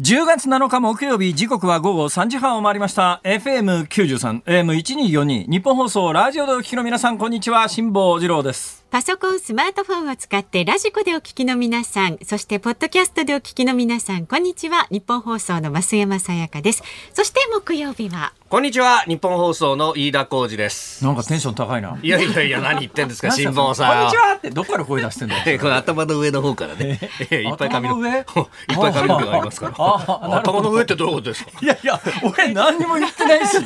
10月7日木曜日時刻は午後3時半を回りました。FM93 AM1242 日本放送ラジオでお聞きの皆さんこんにちは。辛坊治郎です。パソコン、スマートフォンを使ってラジコでお聞きの皆さん、そしてポッドキャストでお聞きの皆さん、こんにちは。日本放送の増山さやかです。そして木曜日は。こんにちは。日本放送の飯田浩二です。なんかテンション高いな。いやいやいや、何言ってんですか、辛坊さん。こんにちはってどっから声出してんだよ。この頭の上の方からね。いっぱい髪の毛。いっぱい髪の毛がありますから。頭の上ってどういうことですか？いやいや、俺何にも言ってないし。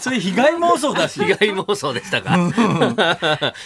それ被害妄想だし。被害妄想でしたか？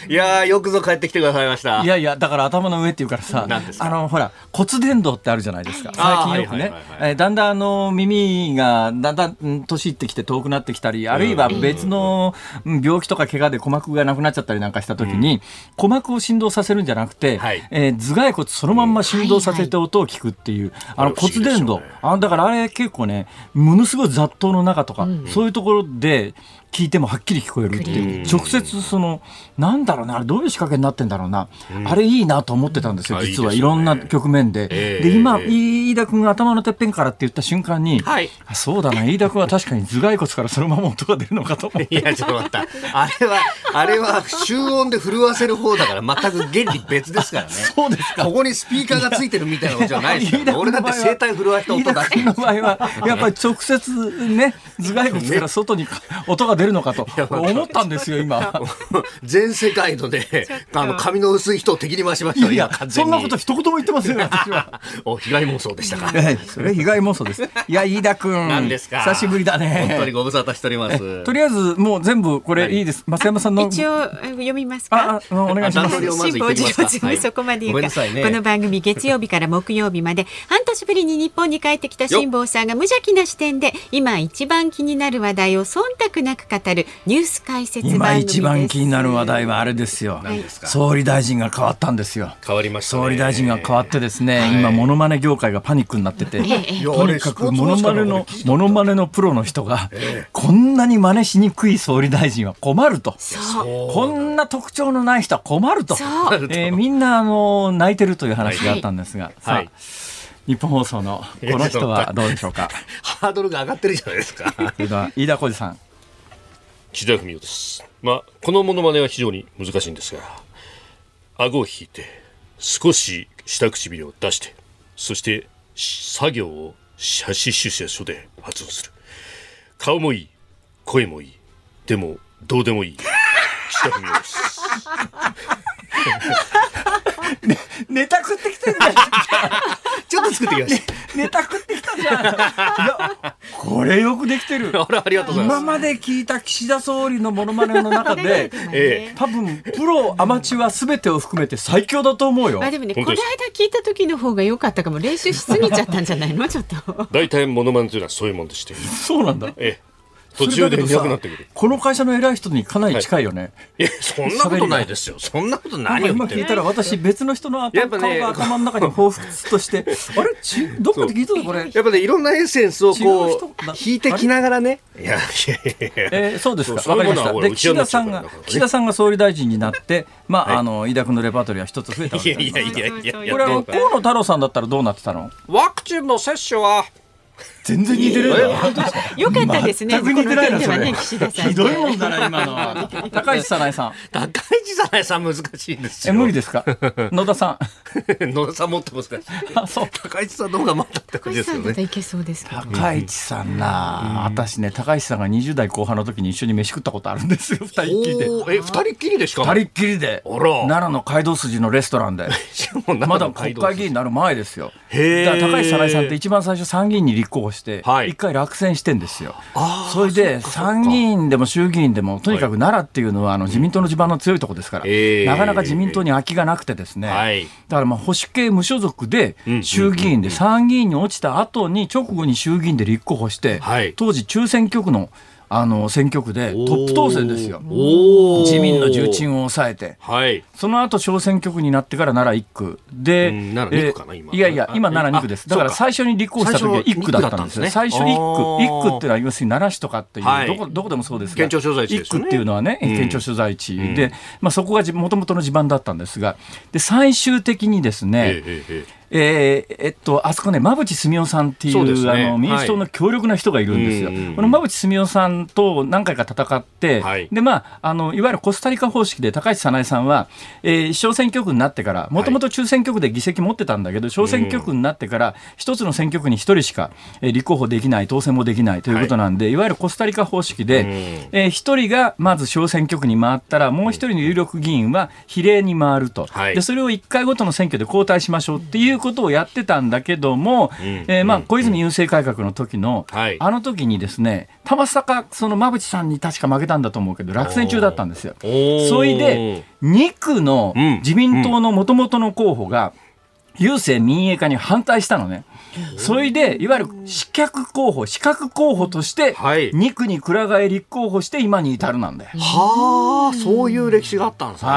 いやよくぞ帰ってきてくださいました。いやいやだから頭の上っていうからさあのほら骨伝導ってあるじゃないですか。最近よくねだんだんあの耳がだんだん年いってきて遠くなってきたりあるいは別の病気とか怪我で鼓膜がなくなっちゃったりなんかした時に、鼓膜を振動させるんじゃなくて、はい、えー、頭蓋骨そのまんま振動させて音を聞くっていう、あの骨伝導、あだからあれ結構ねものすごい雑踏の中とか、そういうところで聞いてもはっきり聞こえるっていう、直接そのなんだろうなどういう仕掛けになってんだろうな、あれいいなと思ってたんですよ実は。いろんな局面で。で今飯田君が頭のてっぺんからって言った瞬間に、はい、そうだな飯田君は確かに頭蓋骨からそのまま音が出るのかと いやちょっと待った。あれはあれは集音で震わせる方だから全く原理別ですからね。そうですか。ここにスピーカーがついてるみたいなことじゃないですから俺だって声帯震わした音だけの場合はやっぱり直接ね頭蓋骨から外に音が 出るのかと思ったんですよ今。全世界のねあの髪の薄い人を敵に回しましたいやそんなこと一言も言ってませんよ私は。お被害妄想でしたか。それ被害妄想です。いや飯田君何ですか。久しぶりだね。本当にご無沙汰しております。とりあえずもう全部これい。いです。増山さんの一応読みますか？お願いします。辛坊治郎そこまで言うか、この番組月曜日から木曜日まで半年ぶりに日本に帰ってきた辛坊さんが無邪気な視点で今一番気になる話題を忖度なく語るニュース解説今一番気になる話題はあれですよ、はい、総理大臣が変わったんですよ。変わりました、ね、総理大臣が変わってですね、はい、今モノマネ業界がパニックになってて、とにかくモノマネのモノマネのプロの人が、こんなに真似しにくい総理大臣は困ると。こんな特徴のない人は困ると、えー、みんなあの泣いてるという話があったんですが、はい、日本放送のこの人はどうでしょうか？ハードルが上がってるじゃないですか。飯田浩二さん。岸田文雄です。まあ、このものまねは非常に難しいんですが、顎を引いて、少し下唇を出して、そして作業を写真出社書で発音する。顔もいい、声もいい、でもどうでもいい。岸田文雄です。ね、ネタ食ってきてるじゃん。ちょっと作ってきました。ネタ食ってきたじゃん。いや、これよくできてる。あありがとうございます。今まで聞いた岸田総理のモノマネの中で、ええ、多分プロアマチュアすべてを含めて最強だと思うよ。あでもね、この間聞いた時の方が良かったかも。練習しすぎちゃったんじゃないの？ちょっと。大体モノマネというのはそういうもんでして。そうなんだ。ええ。途中でいなくなってくる。この会社の偉い人にかなり近いよね、い、やそんなことないですよ。そんなこと何を今聞いたら私別の人の頭,、ね、が頭の中に彷彿として あれ？ちどっかで聞いたのこれ。やっぱねいろんなエッセンスをこう引いてきながらね。いやいやいや、えー、そうですか。わかりました。で岸田さんが岸田さんが総理大臣になってまあ、はい、あの飯田君のレパートリーは一つ増えたわけですいやいやいやいや。これは河野太郎さんだったらどうなってたの？ワクチンの接種は全然似てるよか？ったですね。全く似てないなそれ。ひどいもんだな今の。高市早苗さん。高市早苗さん難しいんですよ。え無理ですか？野田さん。野田さんもっと難しい。あそう。高市さんの方がまだって感じですよね。いけそうです高市さんな、私ね高市さんが20代後半の時に一緒に飯食ったことあるんですよ。二人きりで。え二人きりでしか？二人きりで。奈良の街道筋のレストランで。まだ国会議員になる前ですよ。へえ。高市早苗さんって一番最初参議院に立候補して。一回落選してんですよ。それで参議院でも衆議院でもとにかく奈良っていうのはあの自民党の地盤の強いところですから、なかなか自民党に空きがなくてですね、だからまあ保守系無所属で衆議院で参議院に落ちた後に直後に衆議院で立候補して、当時中選挙区のあの選挙区でトップ当選ですよ、自民の重鎮を抑えて、はい、その後小選挙区になってから奈良1区。で、いやいや、今、奈良2区です、だから最初に立候補した時は1区だったんですよ、最初1区、1区っていうのは、要するに奈良市とかっていう、はい、どこどこでもそうです。が、県庁所在地、ね、1区っていうのはね、県庁所在地で、まあ、そこがもともとの地盤だったんですが、で最終的にですね、ええええー、えっと、あそこね、馬淵澄夫さんっていう、ね、あの民主党の強力な人がいるんですよ。はい、この馬淵澄夫さんと何回か戦って、はい、で、まあ、あの、いわゆるコスタリカ方式で高市早苗さんは、えー、小選挙区になってから、もともと中選挙区で議席持ってたんだけど、小選挙区になってから、一つの選挙区に一人しか、えー、立候補できない、当選もできないということなんで、はい、いわゆるコスタリカ方式で、えー、一人がまず小選挙区に回ったら、もう一人の有力議員は比例に回ると。で、それを1回ごとの選挙で交代しましょうっていうことをやってたんだけども、うん、えー、まあ、小泉郵政改革の時の、うん、あの時にですね、たまさかその馬淵さんに確か負けたんだと思うけど、落選中だったんですよ。それで、2区の自民党のもともとの候補が、郵政民営化に反対したのね。それでいわゆる資格候補資格候補として2区に倉替え立候補して今に至るなんだよ。はあそういう歴史があったんですね。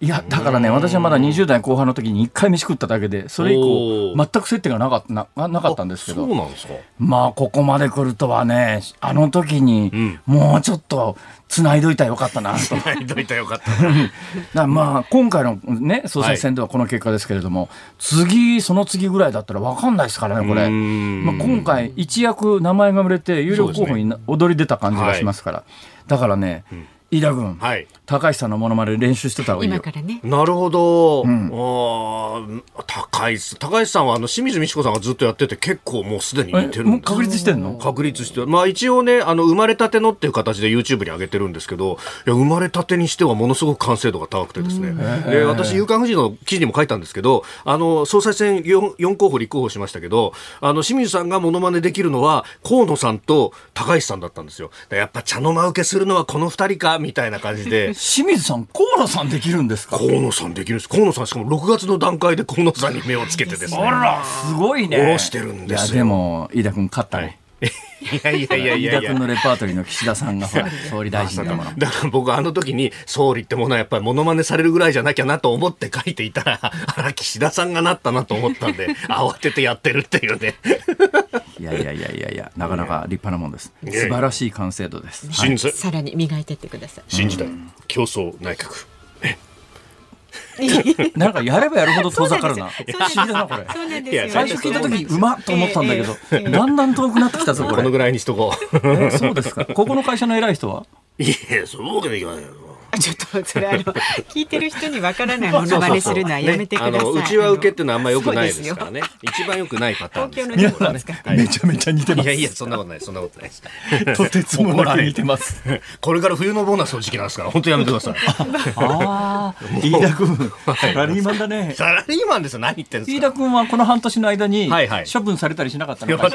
いやだからね私はまだ20代後半の時に1回飯食っただけでそれ以降全く接点がなかったななかったんですけどそうなんですか？まあここまで来るとはねあの時にもうちょっと繋いどいたらよかったなと。繋いどいたよかった。まあ今回のね総裁選ではこの結果ですけれども、はい、次その次ぐらいだったら分かんないですからねこれ、まあ、今回一躍名前が売れて有力候補に踊り出た感じがしますから、だからね、うん飯田君、はい、高橋さんのものまで練習してた方がいいよ。ね、なるほど。うん、あ高橋高橋さんはあの清水美智子さんがずっとやってて結構もうすでに似てるん確立してんの？確立してまあ一応ねあの生まれたてのっていう形で YouTube に上げてるんですけど、いや生まれたてにしてはものすごく完成度が高くてですね。で私夕刊富士の記事にも書いたんですけど、あの総裁選 4, 4候補立候補しましたけど、あの清水さんがものまねできるのは河野さんと高橋さんだったんですよ。やっぱ茶の間受けするのはこの二人かみたいな感じで。清水さん河野さんできるんですか？河野さんできるんです。河野さんしかも6月の段階で河野さんに目をつけてですね。あらすごいね。下ろしてるんですよ。でも飯田君勝ったね、はいいやいやいやいや。飯田君のレパートリーの岸田さんがほら 総理大臣だもの。だから僕あの時に総理ってものはやっぱりモノマネされるぐらいじゃなきゃなと思って書いていたら あら岸田さんがなったなと思ったんで 慌ててやってるっていうね。いやいやいやいやいやなかなか立派なもんです。素晴らしい完成度です、はい、さらに磨いてってください。新時代競争内閣 なんかやればやるほど遠ざかるな。不思議だなこれ。最初聞いた時 うまっと思ったんだけど、だんだん遠くなってきたぞこれ。このぐらいにしとこう。そうですか。ここの会社の偉い人は？いや、そうわけにいかないよ。ちょっとそれあの 聞いてる人にわからないものまねするのはやめてください。ね、うちは受けってのはあんま良くないですからね。一番良くないパターンです。東京のね、はい、めちゃめちゃ似てます。いやいやそんなことないそんなことないです。とてつもなく似てます。これから冬のボーナスの時期なんですから本当やめてください。ああ、飯田君サラリーマンだね。サラリーマンですよ何言ってんですか。飯田君はこの半年の間に処分されたりしなかったのか。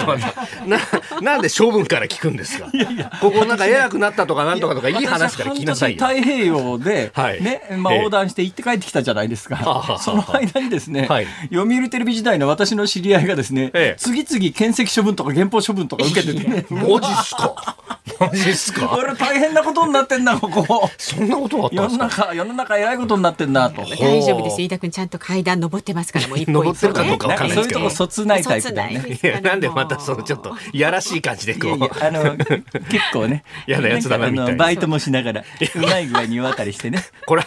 ななんで処分から聞くんですか。いやいやここなんか偉くなったとかなんとかとかいい話から聞きなさい太平洋で。はい。ねまあ、横断して行って帰ってきたじゃないですか、その間にですね、はい、読売テレビ時代の私の知り合いがですね、ええ、次々検責処分とか減俸処分とか受けてて。ねマジっすかマジっすか？これ大変なことになってんなここ。そんなことあった世の中世の中偉いことになってんなと。大丈夫です。飯田君ちゃんと階段登ってますからもう一歩登ってるかどうかわかんないですけど。そういうとこそつないタイプだね。なんでまたそのちょっとやらしい感じでこう。あの結構ね。嫌なやつだなみたいな。バイトもしながらうまい具合に渡りしてね。これ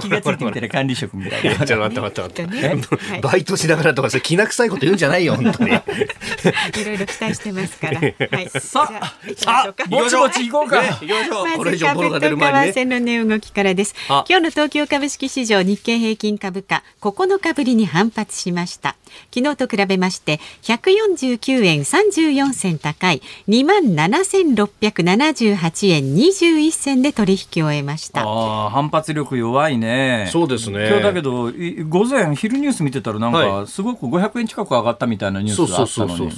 気がついてみたら管理職みたいな。ちょっと待って待って待って。バイトしながらとかそれきな臭いこと言うんじゃないよ本当に。いろいろ期待してますから。はい。さあ、さあ、ぼちぼち行こうか。行きましょう。これ以上ボロが出る前に為替の値動きからです。今日の東京株式市場日経平均株価9日ぶりに反発しました。昨日と比べまして149円34銭高い2万7678円21銭で取引を終えましたあ反発力弱いねそうですね今日だけど午前昼ニュース見てたらなんかすごく500円近く上がったみたいなニュースがあったのに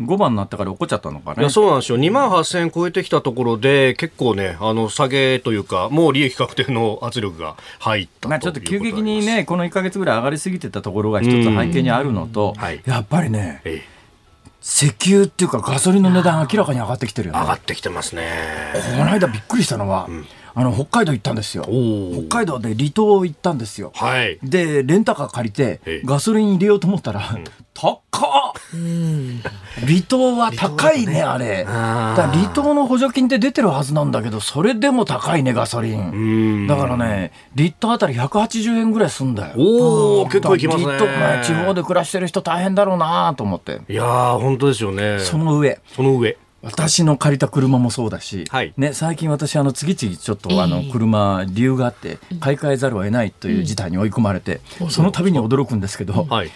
5番になってから起こっちゃったのかね。いやそうなんですよ。2万8000円超えてきたところで、結構ね、あの、下げというか、もう利益確定の圧力が入ったまあちょっと急激にね、この1か月ぐらい上がりすぎてたところが一つ背景にあるのと、はい、やっぱりね、ええ石油っていうかガソリンの値段明らかに上がってきてるよね。上がってきてますね。この間びっくりしたのは、うん、あの北海道行ったんですよ。北海道で離島行ったんですよ。はい、でレンタカー借りてガソリン入れようと思ったら、うん、高っ、離島は高いね、あれ。だ離島の補助金って出てるはずなんだけど、それでも高いね、ガソリン。だからね、リットあたり180円ぐらいすんだよ。おお、結構いきますね。地方で暮らしてる人大変だろうなと思って。いやー、本当ですよね。その上。その上。私の借りた車もそうだし、はい、ね、最近私あの次々ちょっとあの車理由があって買い替えざるを得ないという事態に追い込まれて、その度に驚くんですけど、はい、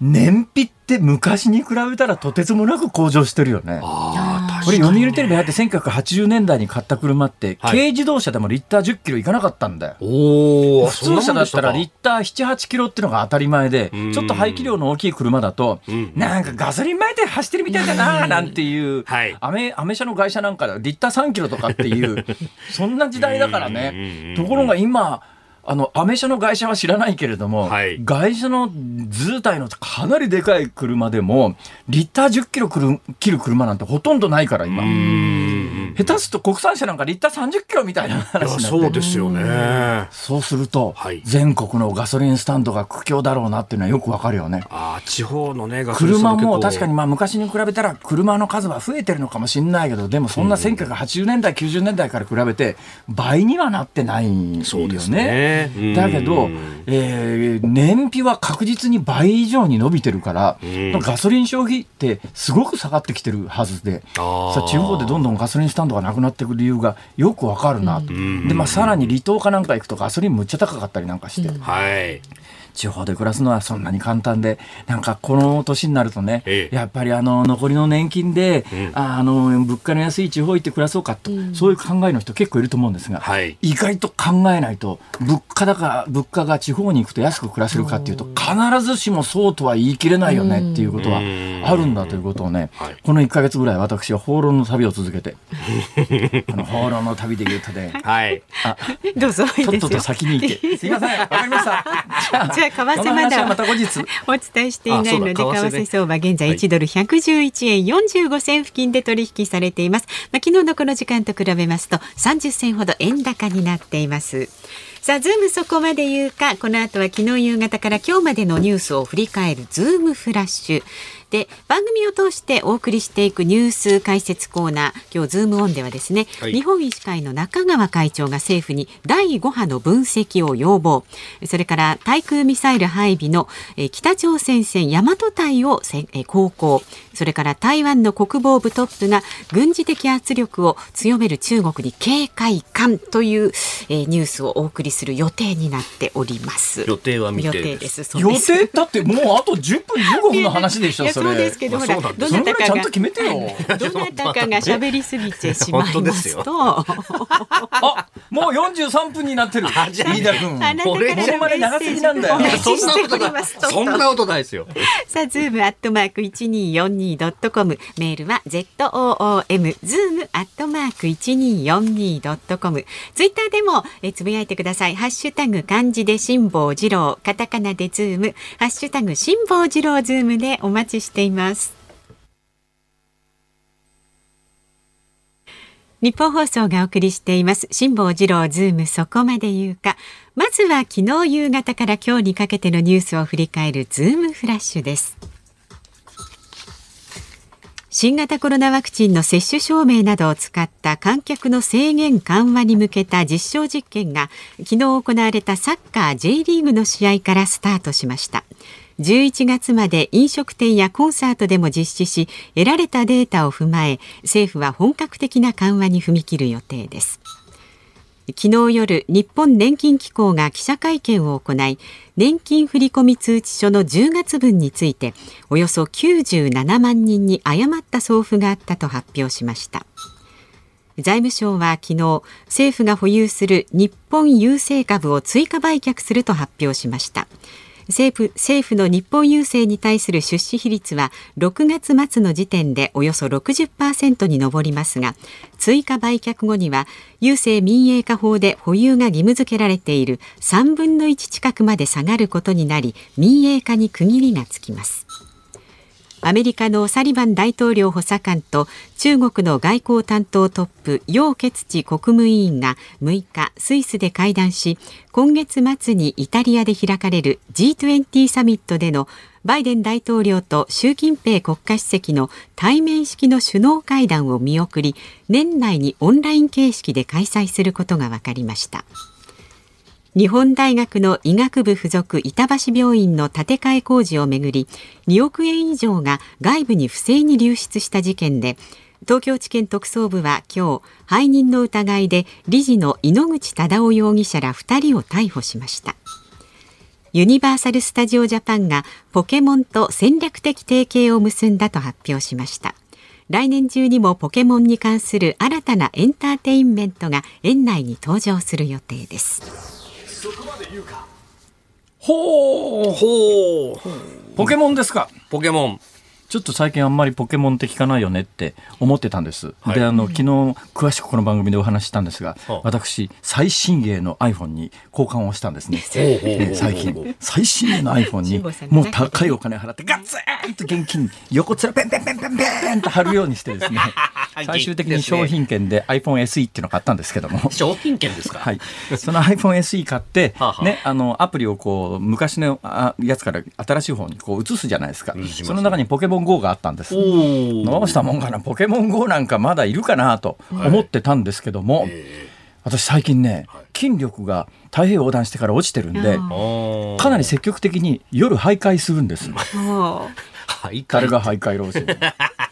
燃費って昔に比べたらとてつもなく向上してるよね。これ読売テレビ入って1980年代に買った車って、はい、軽自動車でもリッター10キロいかなかったんだよ。普通車だったらリッター7、8キロっていうのが当たり前で、ちょっと排気量の大きい車だと、なんかガソリン前で走ってるみたいだななんていう、アメアメ車の会社なんかリッター3キロとかっていう、そんな時代だからね。ところが今、あの、アメ車の会社は知らないけれども、はい、外車の図体のかなりでかい車でも、リッター10キロ切る車なんてほとんどないから、今。下手すと国産車なんかリッター30キロみたいな話そうですよね。そうすると、はい、全国のガソリンスタンドが苦境だろうなっていうのはよくわかるよね。あ地方のね、車も確かにまあ昔に比べたら車の数は増えてるのかもしれないけど、でもそんな1980年代、90年代から比べて倍にはなってないよね。そうですね。だけど、えー、燃費は確実に倍以上に伸びてるから、ガソリン消費ってすごく下がってきてるはずで、さ地方でどんどんガソリンスタンドがなくなっていく理由がよくわかるなと。で、まあ、さらに離島かなんか行くとガソリンむっちゃ高かったりなんかして。はい地方で暮らすのはそんなに簡単で、なんかこの年になるとね、ええ、やっぱりあの残りの年金で、うん、あの物価の安い地方行って暮らそうかと、うん、そういう考えの人結構いると思うんですが、はい、意外と考えないと、物価高、物価が地方に行くと安く暮らせるかっていうと、必ずしもそうとは言い切れないよねっていうことはあるんだということをね、この1か月ぐらい私は放浪の旅を続けて、あの放浪の旅で言うとね、はい、あ どうぞとっとと先に行け。すいません、わかりました。じゃゃ 為替まだ お伝えしていないので為替相場現在1ドル111円45銭付近で取引されています、まあ、昨日のこの時間と比べますと30銭ほど円高になっています。さあズームそこまで言うか。この後は昨日夕方から今日までのニュースを振り返るズームフラッシュで番組を通してお送りしていくニュース解説コーナー今日ズームオンではですね、はい、日本医師会の中川会長が政府に第5波の分析を要望。それから対空ミサイル配備の北朝鮮戦大和隊を航行。それから台湾の国防部トップが軍事的圧力を強める中国に警戒感という、えー、ニュースをお送りする予定になっております。予定は予定です。予定？だってもうあと10分15分の話でしょ そそうですけど、ほら、どなたかが、どなたかが喋りすぎてしまいますと。あ、もう四十三分になってる。飯田君。俺こまで長すぎなんだよ。そんなことない。そんなことないですよ。さあ、ズームアットマーク一二四二ドットコム。メールは Z O O M ズームアットマーク一二四二ドットコム。ツイッターでもえつぶやいてください。ハッシュタグ漢字で辛坊治郎、カタカナでズーム、ハッシュタグ辛坊治郎ズームでお待ちしてしています。ニッポン放送がお送りしています。辛坊治郎ズームそこまで言うか。まずは昨日夕方から今日にかけてのニュースを振り返るズームフラッシュです。新型コロナワクチンの接種証明などを使った観客の制限緩和に向けた実証実験が昨日行われたサッカー J リーグの試合からスタートしました。11月まで飲食店やコンサートでも実施し得られたデータを踏まえ政府は本格的な緩和に踏み切る予定です。昨日夜日本年金機構が記者会見を行い年金振込通知書の10月分についておよそ97万人に誤った送付があったと発表しました。財務省は昨日政府が保有する日本郵政株を追加売却すると発表しました。政府政府の日本郵政に対する出資比率は6月末の時点でおよそ60%に上りますが追加売却後には郵政民営化法で保有が義務付けられている3分の1近くまで下がることになり民営化に区切りがつきます。アメリカのサリバン大統領補佐官と中国の外交担当トップ楊潔チ国務委員が6日スイスで会談し今月末にイタリアで開かれる G20 サミットでのバイデン大統領と習近平国家主席の対面式の首脳会談を見送り年内にオンライン形式で開催することが分かりました。日本大学の医学部附属板橋病院の建て替え工事をめぐり2億円以上が外部に不正に流出した事件で東京地検特捜部は今日背任の疑いで理事の井ノ口忠夫容疑者ら2人を逮捕しました。ユニバーサル・スタジオ・ジャパンがポケモンと戦略的提携を結んだと発表しました。来年中にもポケモンに関する新たなエンターテインメントが園内に登場する予定です。ほう。ほう。ポケモンですか？ポケモンちょっと最近あんまりポケモンって聞かないよねって思ってたんです。はい、で、あの、昨日詳しくこの番組でお話したんですが、はあ、私、最新鋭の iPhone に交換をしたんですね。え最近、最新鋭の iPhone に、もう高いお金払って、ガッツンと現金、横面ペンペンペンペンペンと貼るようにしてですね、最終的に商品券で iPhone SE っていうのを買ったんですけども。商品券ですか？はい。その iPhone SE 買って、はあ、ね、あの、アプリをこう、昔のやつから新しい方にこう移すじゃないですか。その中にポケモンモン GO があったんです。どうしたもんかな、ポケモン GO なんかまだいるかなと思ってたんですけども、はい、私最近ね、筋力が太平洋横断してから落ちてるんで、かなり積極的に夜徘徊するんです。誰が 徘徊老人。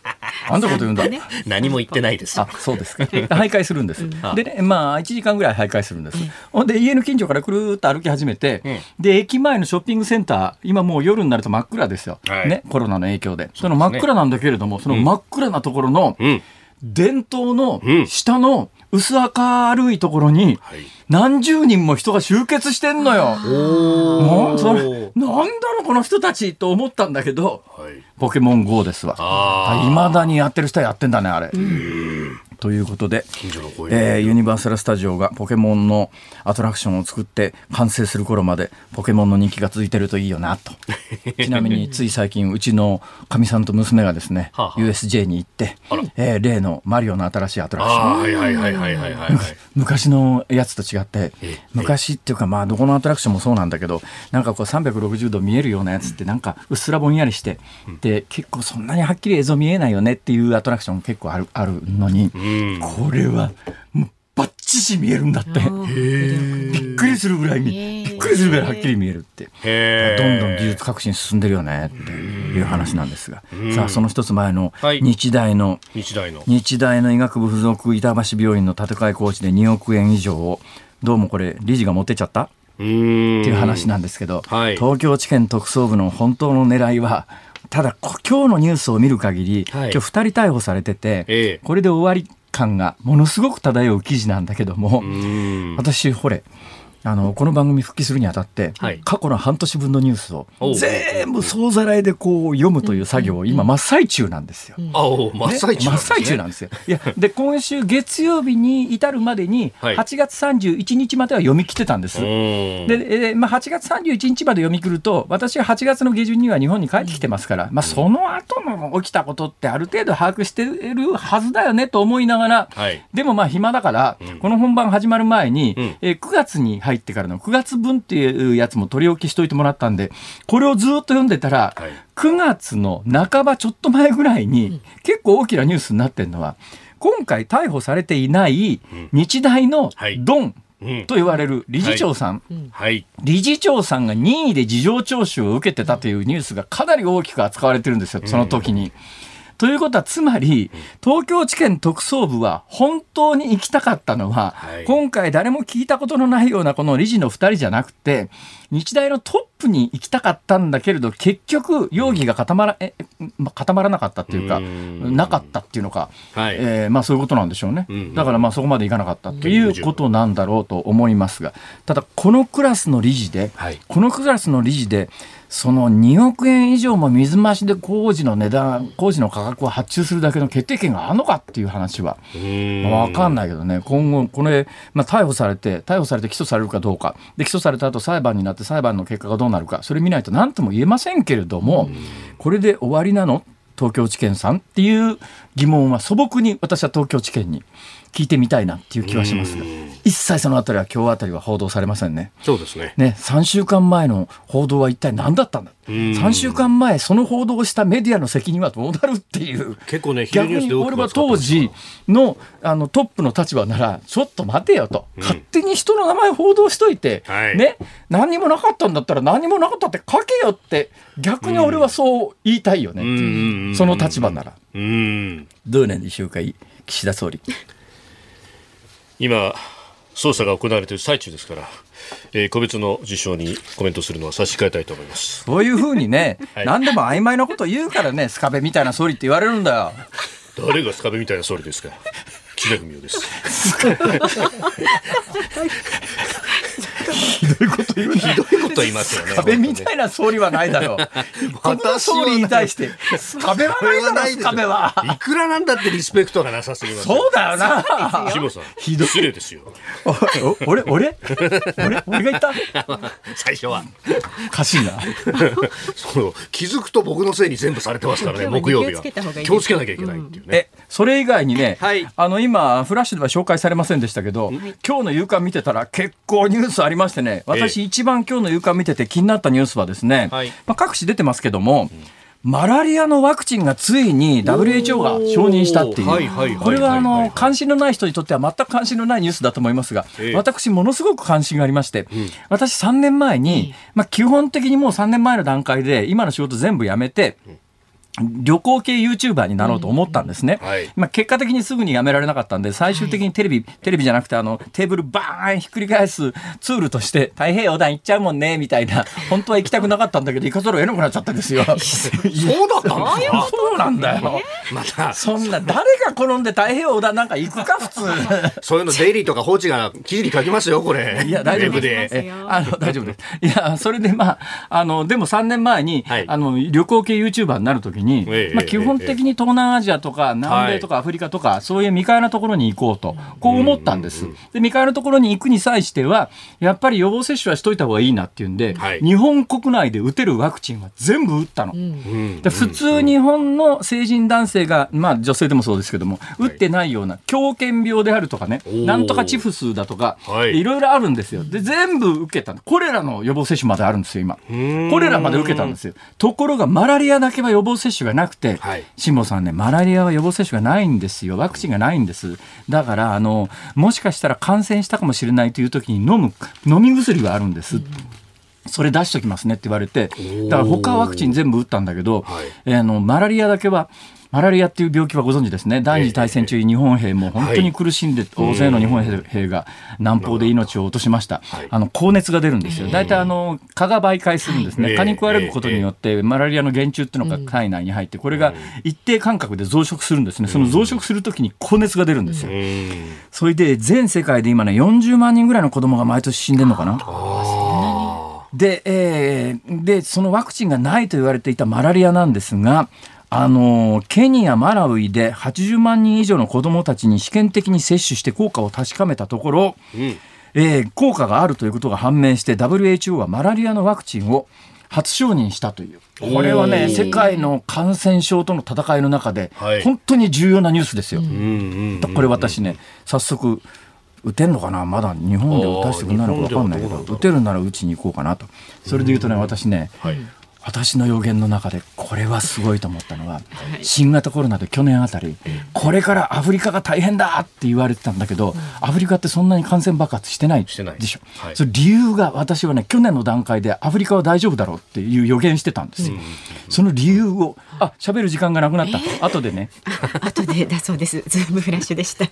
あんなこと言うんだ。何も言ってないです。あ、そうですか。徘徊するんです。でね、まあ一時間ぐらい徘徊するんです。ほんで家の近所からくるっと歩き始めて、で駅前のショッピングセンター、今もう夜になると真っ暗ですよ。ね、コロナの影響で。その真っ暗なんだけれども、その真っ暗なところの伝統の下の薄明るいところに、何十人も人が集結してんのよ。なんそれなんだろうこの人たちと思ったんだけど、はい、ポケモン GO ですわ。いまだにやってる人はやってんだねあれ。ということで、えー、ユニバーサル・スタジオがポケモンのアトラクションを作って完成する頃までポケモンの人気が続いてるといいよなと。ちなみについ最近うちのかみさんと娘がですねはあ、USJ に行って、えー、例のマリオの新しいアトラクション。昔のやつと違って昔っていうかまあどこのアトラクションもそうなんだけどなんかこう360度見えるようなやつってなんかうっすらぼんやりして、で結構そんなにはっきり映像見えないよねっていうアトラクション結構あるあるのに。これはもうバッチシ見えるんだって。びっくりするぐらいびっくりするぐらいはっきり見えるって。どんどん技術革新進んでるよねっていう話なんですが。さあその一つ前の日大の、はい、日大の。日大の医学部附属板橋病院の建て替え工事で2億円以上をどうもこれ理事が持ってっちゃった？っていう話なんですけど、はい、東京地検特捜部の本当の狙いはただ今日のニュースを見る限り、はい、今日2人逮捕されてて、ええ、これで終わり感がものすごく漂う記事なんだけども私ほれあのこの番組復帰するにあたって、はい、過去の半年分のニュースを全部総ざらいでこう読むという作業を今真っ最中なんですよ。真っ最中、真っ最中なんですよ。いやで今週月曜日に至るまでに8月31日までは読み切ってたんです。はい、で、えまあ、8月31日まで読み切ると私は8月の下旬には日本に帰ってきてますから、まあ、その後の起きたことってある程度把握してるはずだよねと思いながら、はい、でもまあ暇だから、この本番始まる前に、うん、え9月に入入ってからの9月分っていうやつも取り置きしといてもらったんで、これをずっと読んでたら、はい、9月の半ばちょっと前ぐらいに、結構大きなニュースになってるのは、今回逮捕されていない日大のドン、と言われる理事長さん、はい、理事長さんが任意で事情聴取を受けてたというニュースがかなり大きく扱われてるんですよ、その時に。うんということはつまり東京地検特捜部は本当に行きたかったのは、はい、今回誰も聞いたことのないようなこの理事の2人じゃなくて日大のトップに行きたかったんだけれど結局容疑が固まらえ、ま固まらなかったっていうかなかったっていうのか、はい、えー、まあ、そういうことなんでしょうね、だからまあそこまでいかなかったということなんだろうと思いますがただこのクラスの理事で、はい、このクラスの理事でその2億円以上も水増しで工事の値段工事の価格を発注するだけの決定権があるのかっていう話は、まあ、分かんないけどね。今後これ、まあ、逮捕されて逮捕されて起訴されるかどうか。で起訴された後裁判になって裁判の結果がどうなるか。それ見ないと何とも言えませんけれどもこれで終わりなの？東京地検さんっていう疑問は素朴に私は東京地検に聞いてみたいなっていう気はしますが、一切そのあたりは今日あたりは報道されませんね。そうですね。ね、3週間前の報道は一体何だったんだ。3週間前、その報道をしたメディアの責任はどうなるっていう。結構ね、逆に俺は当時のあのトップの立場なら、ちょっと待てよと、うん、勝手に人の名前報道しといて、はい、ね、何にもなかったんだったら何にもなかったって書けよって、逆に俺はそう言いたいよね。その立場なら。どうなんでしょうか、岸田総理。今、捜査が行われている最中ですから、えー、個別の事象にコメントするのは差し控えたいと思いますそういうふうにね、はい、何でも曖昧なこと言うからね、スカベみたいな総理って言われるんだよ。誰がスカベみたいな総理ですか。岸田文雄です。ひどいこと言うひどいこと言いますよね。壁みたいな総理はないだろう。この総理に対して、壁はないだろ、壁は。いくらなんだってリスペクトがなさすぎます。そうだよな。志保さん、ひどい。失礼ですよ。俺、俺俺俺が言った？最初は。おかしいな。そう、気づくと僕のせいに全部されてますからね、木曜日は。気をつけなきゃいけないっていうね。え、それ以外にね、あの、今、フラッシュでは紹介されませんでしたけど、今日の夕刊見てたら結構ニュースありましてね、私一番今日の夕刊見てて気になったニュースはですね、はい、まあ、各紙出てますけども、マラリアのワクチンがついに WHO が承認したっていう、これはあの関心のない人にとっては全く関心のないニュースだと思いますが、私、ものすごく関心がありまして、私、3年前に、まあ、基本的にもう3年前の段階で、今の仕事全部やめて、旅行系 YouTuber になろうと思ったんですね。はい、まあ結果的にすぐにやめられなかったんで、最終的にテレビ、はい、テレビじゃなくてあのテーブルバーンひっくり返すツールとして太平洋団行っちゃうもんね、みたいな、本当は行きたくなかったんだけど、行かざるを得なくなっちゃったんですよ。そうだったそうなんだよ。また。そんな、誰が転んで太平洋団なんか行くか、普通。そういうのデイリーとか放置が記事に書きますよ、これ。いや、大丈夫です。あの、大丈夫です。いや、それでまあ、あの、でも3年前に、はい、あの、旅行系 YouTuber になるときに、まあ基本本的に東南アジアとか南米とかアフリカとか、そういう未開なところに行こうと、こう思ったんです。で、未開のところに行くに際しては、やっぱり予防接種はしといた方がいいなっていうんで、日本国内で打てるワクチンは全部打ったの。で普通日本の成人男性が、まあ女性でもそうですけども、打ってないような狂犬病であるとかね、なんとかチフスだとか、い。ろいろあるんですよ。で、全部受けたコレラの予防接種まであるんですよ、今。コレラまで受けたんですよ。ところが、マラリアだけは予防接種がなくて、辛坊さんね、マラリアは予防接種がないんですよ。ワクチンがないんです。だから、あの、もしかしたら感染したかもしれないという時に飲む、飲み薬があるんです。それ出しときますねって言われて、だから他はワクチン全部打ったんだけど、はい、えー、あのマラリアだけはマラリアっていう病気はご存知ですね。第二次大戦中、日本兵も本当に苦しんで、大勢の日本兵が南方で命を落としました。あの、高熱が出るんですよ。大体、あの、蚊が媒介するんですね。蚊に食われることによって、マラリアの原虫っていうのが体内に入って、これが一定間隔で増殖するんですね。その増殖するときに高熱が出るんですよ。それで、全世界で今ね、40万人ぐらいの子供が毎年死んでるのかな。で、えー、で、そのワクチンがないと言われていたマラリアなんですが、あのケニア、マラウイで80万人以上の子どもたちに試験的に接種して効果を確かめたところ、うん、えー、効果があるということが判明して WHO はマラリアのワクチンを初承認したという。これはね、世界の感染症との戦いの中で、本当に重要なニュースですよ。これ私ね、早速、打てんのかな？まだ日本で打たせてくれないのか分かんないけど、打てるなら打ちに行こうかなと。それで言うとね、私ね、はい私の予言の中でこれはすごいと思ったのは、新型コロナで去年あたり、これからアフリカが大変だって言われてたんだけど、アフリカってそんなに感染爆発してないでしょ？はい、それ理由が私はね、去年の段階でアフリカは大丈夫だろうっていう予言してたんですよ。その理由を、あ、喋る時間がなくなった。えー、後でね。後でだそうです。ズームフラッシュでした。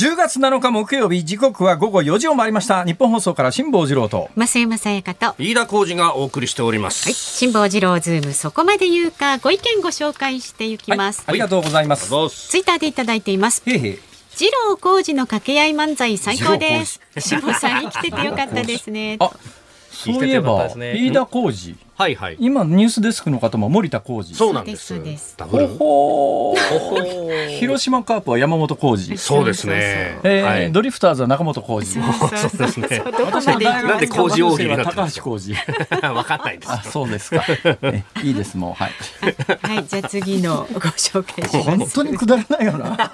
10月7日木曜日時刻は午後4時を回りました。日本放送から辛坊治郎と。増山さやかと。飯田浩二がお送りしております、はい、辛坊治郎ズームそこまで言うかご意見ご紹介していきます、はい、ありがとうございます。ツイッターでいただいています。へへ次郎浩二の掛け合い漫才最高です。辛坊さん生きててよかったですね。あそういえば、飯田浩二。はいはい。今ニュースデスクの方も森田浩二。そうなんです。ほほ広島カープは山本浩二。そうですね。えー、ドリフターズは仲本工事。そうですね。私の 大学で浩二王子は高橋浩二。わかんないです。あ、そうですか。いいですもうはい。はい、じゃあ次のご紹介します。本当にくだらないよな。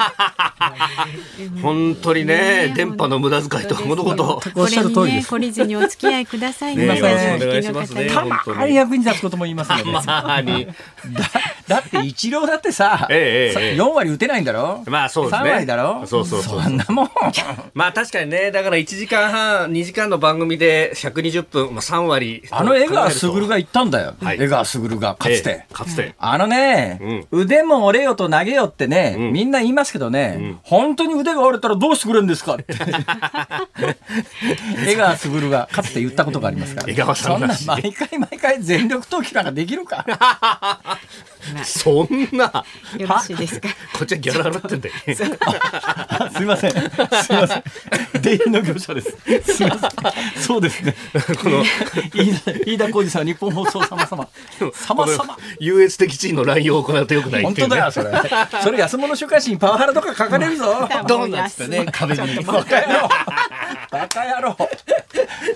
本当にね、電波の無駄遣いと物事。おっしゃる通りです。懲りずにお付き合いくださいね。お願いしますね。たまに役に立つことも言いますね。まに。だって一郎だってさ、四割打てないんだろ？まあそうですね。割だろ？そうそうそんなもん。まあ確かにね、だから一時間半、二時間の番組で百二十分、まあ三割。あの江川卓が言ったんだよ。江川卓がかつて。かつて。あのね、腕も折れよと投げよってね、みんな言いますけどね、本当に腕が折れたらどうしてくれるんですかって。江川卓がかつて言ったことがありますから。江川さんそんな毎回毎回全力投球なんかできるか。そんな。よろしいですか？こっちはギャラ払ってんだよ。すみません。すみません。出入りの業者です。すみません。そうですね。この飯田浩二さん日本放送様様。様様。優越的地位の乱用を行うとよくない本当だよそれ。それ安物週刊誌にパワハラとか書かれるぞ。どうなんつってね？壁に。バカ野郎。バカ野郎。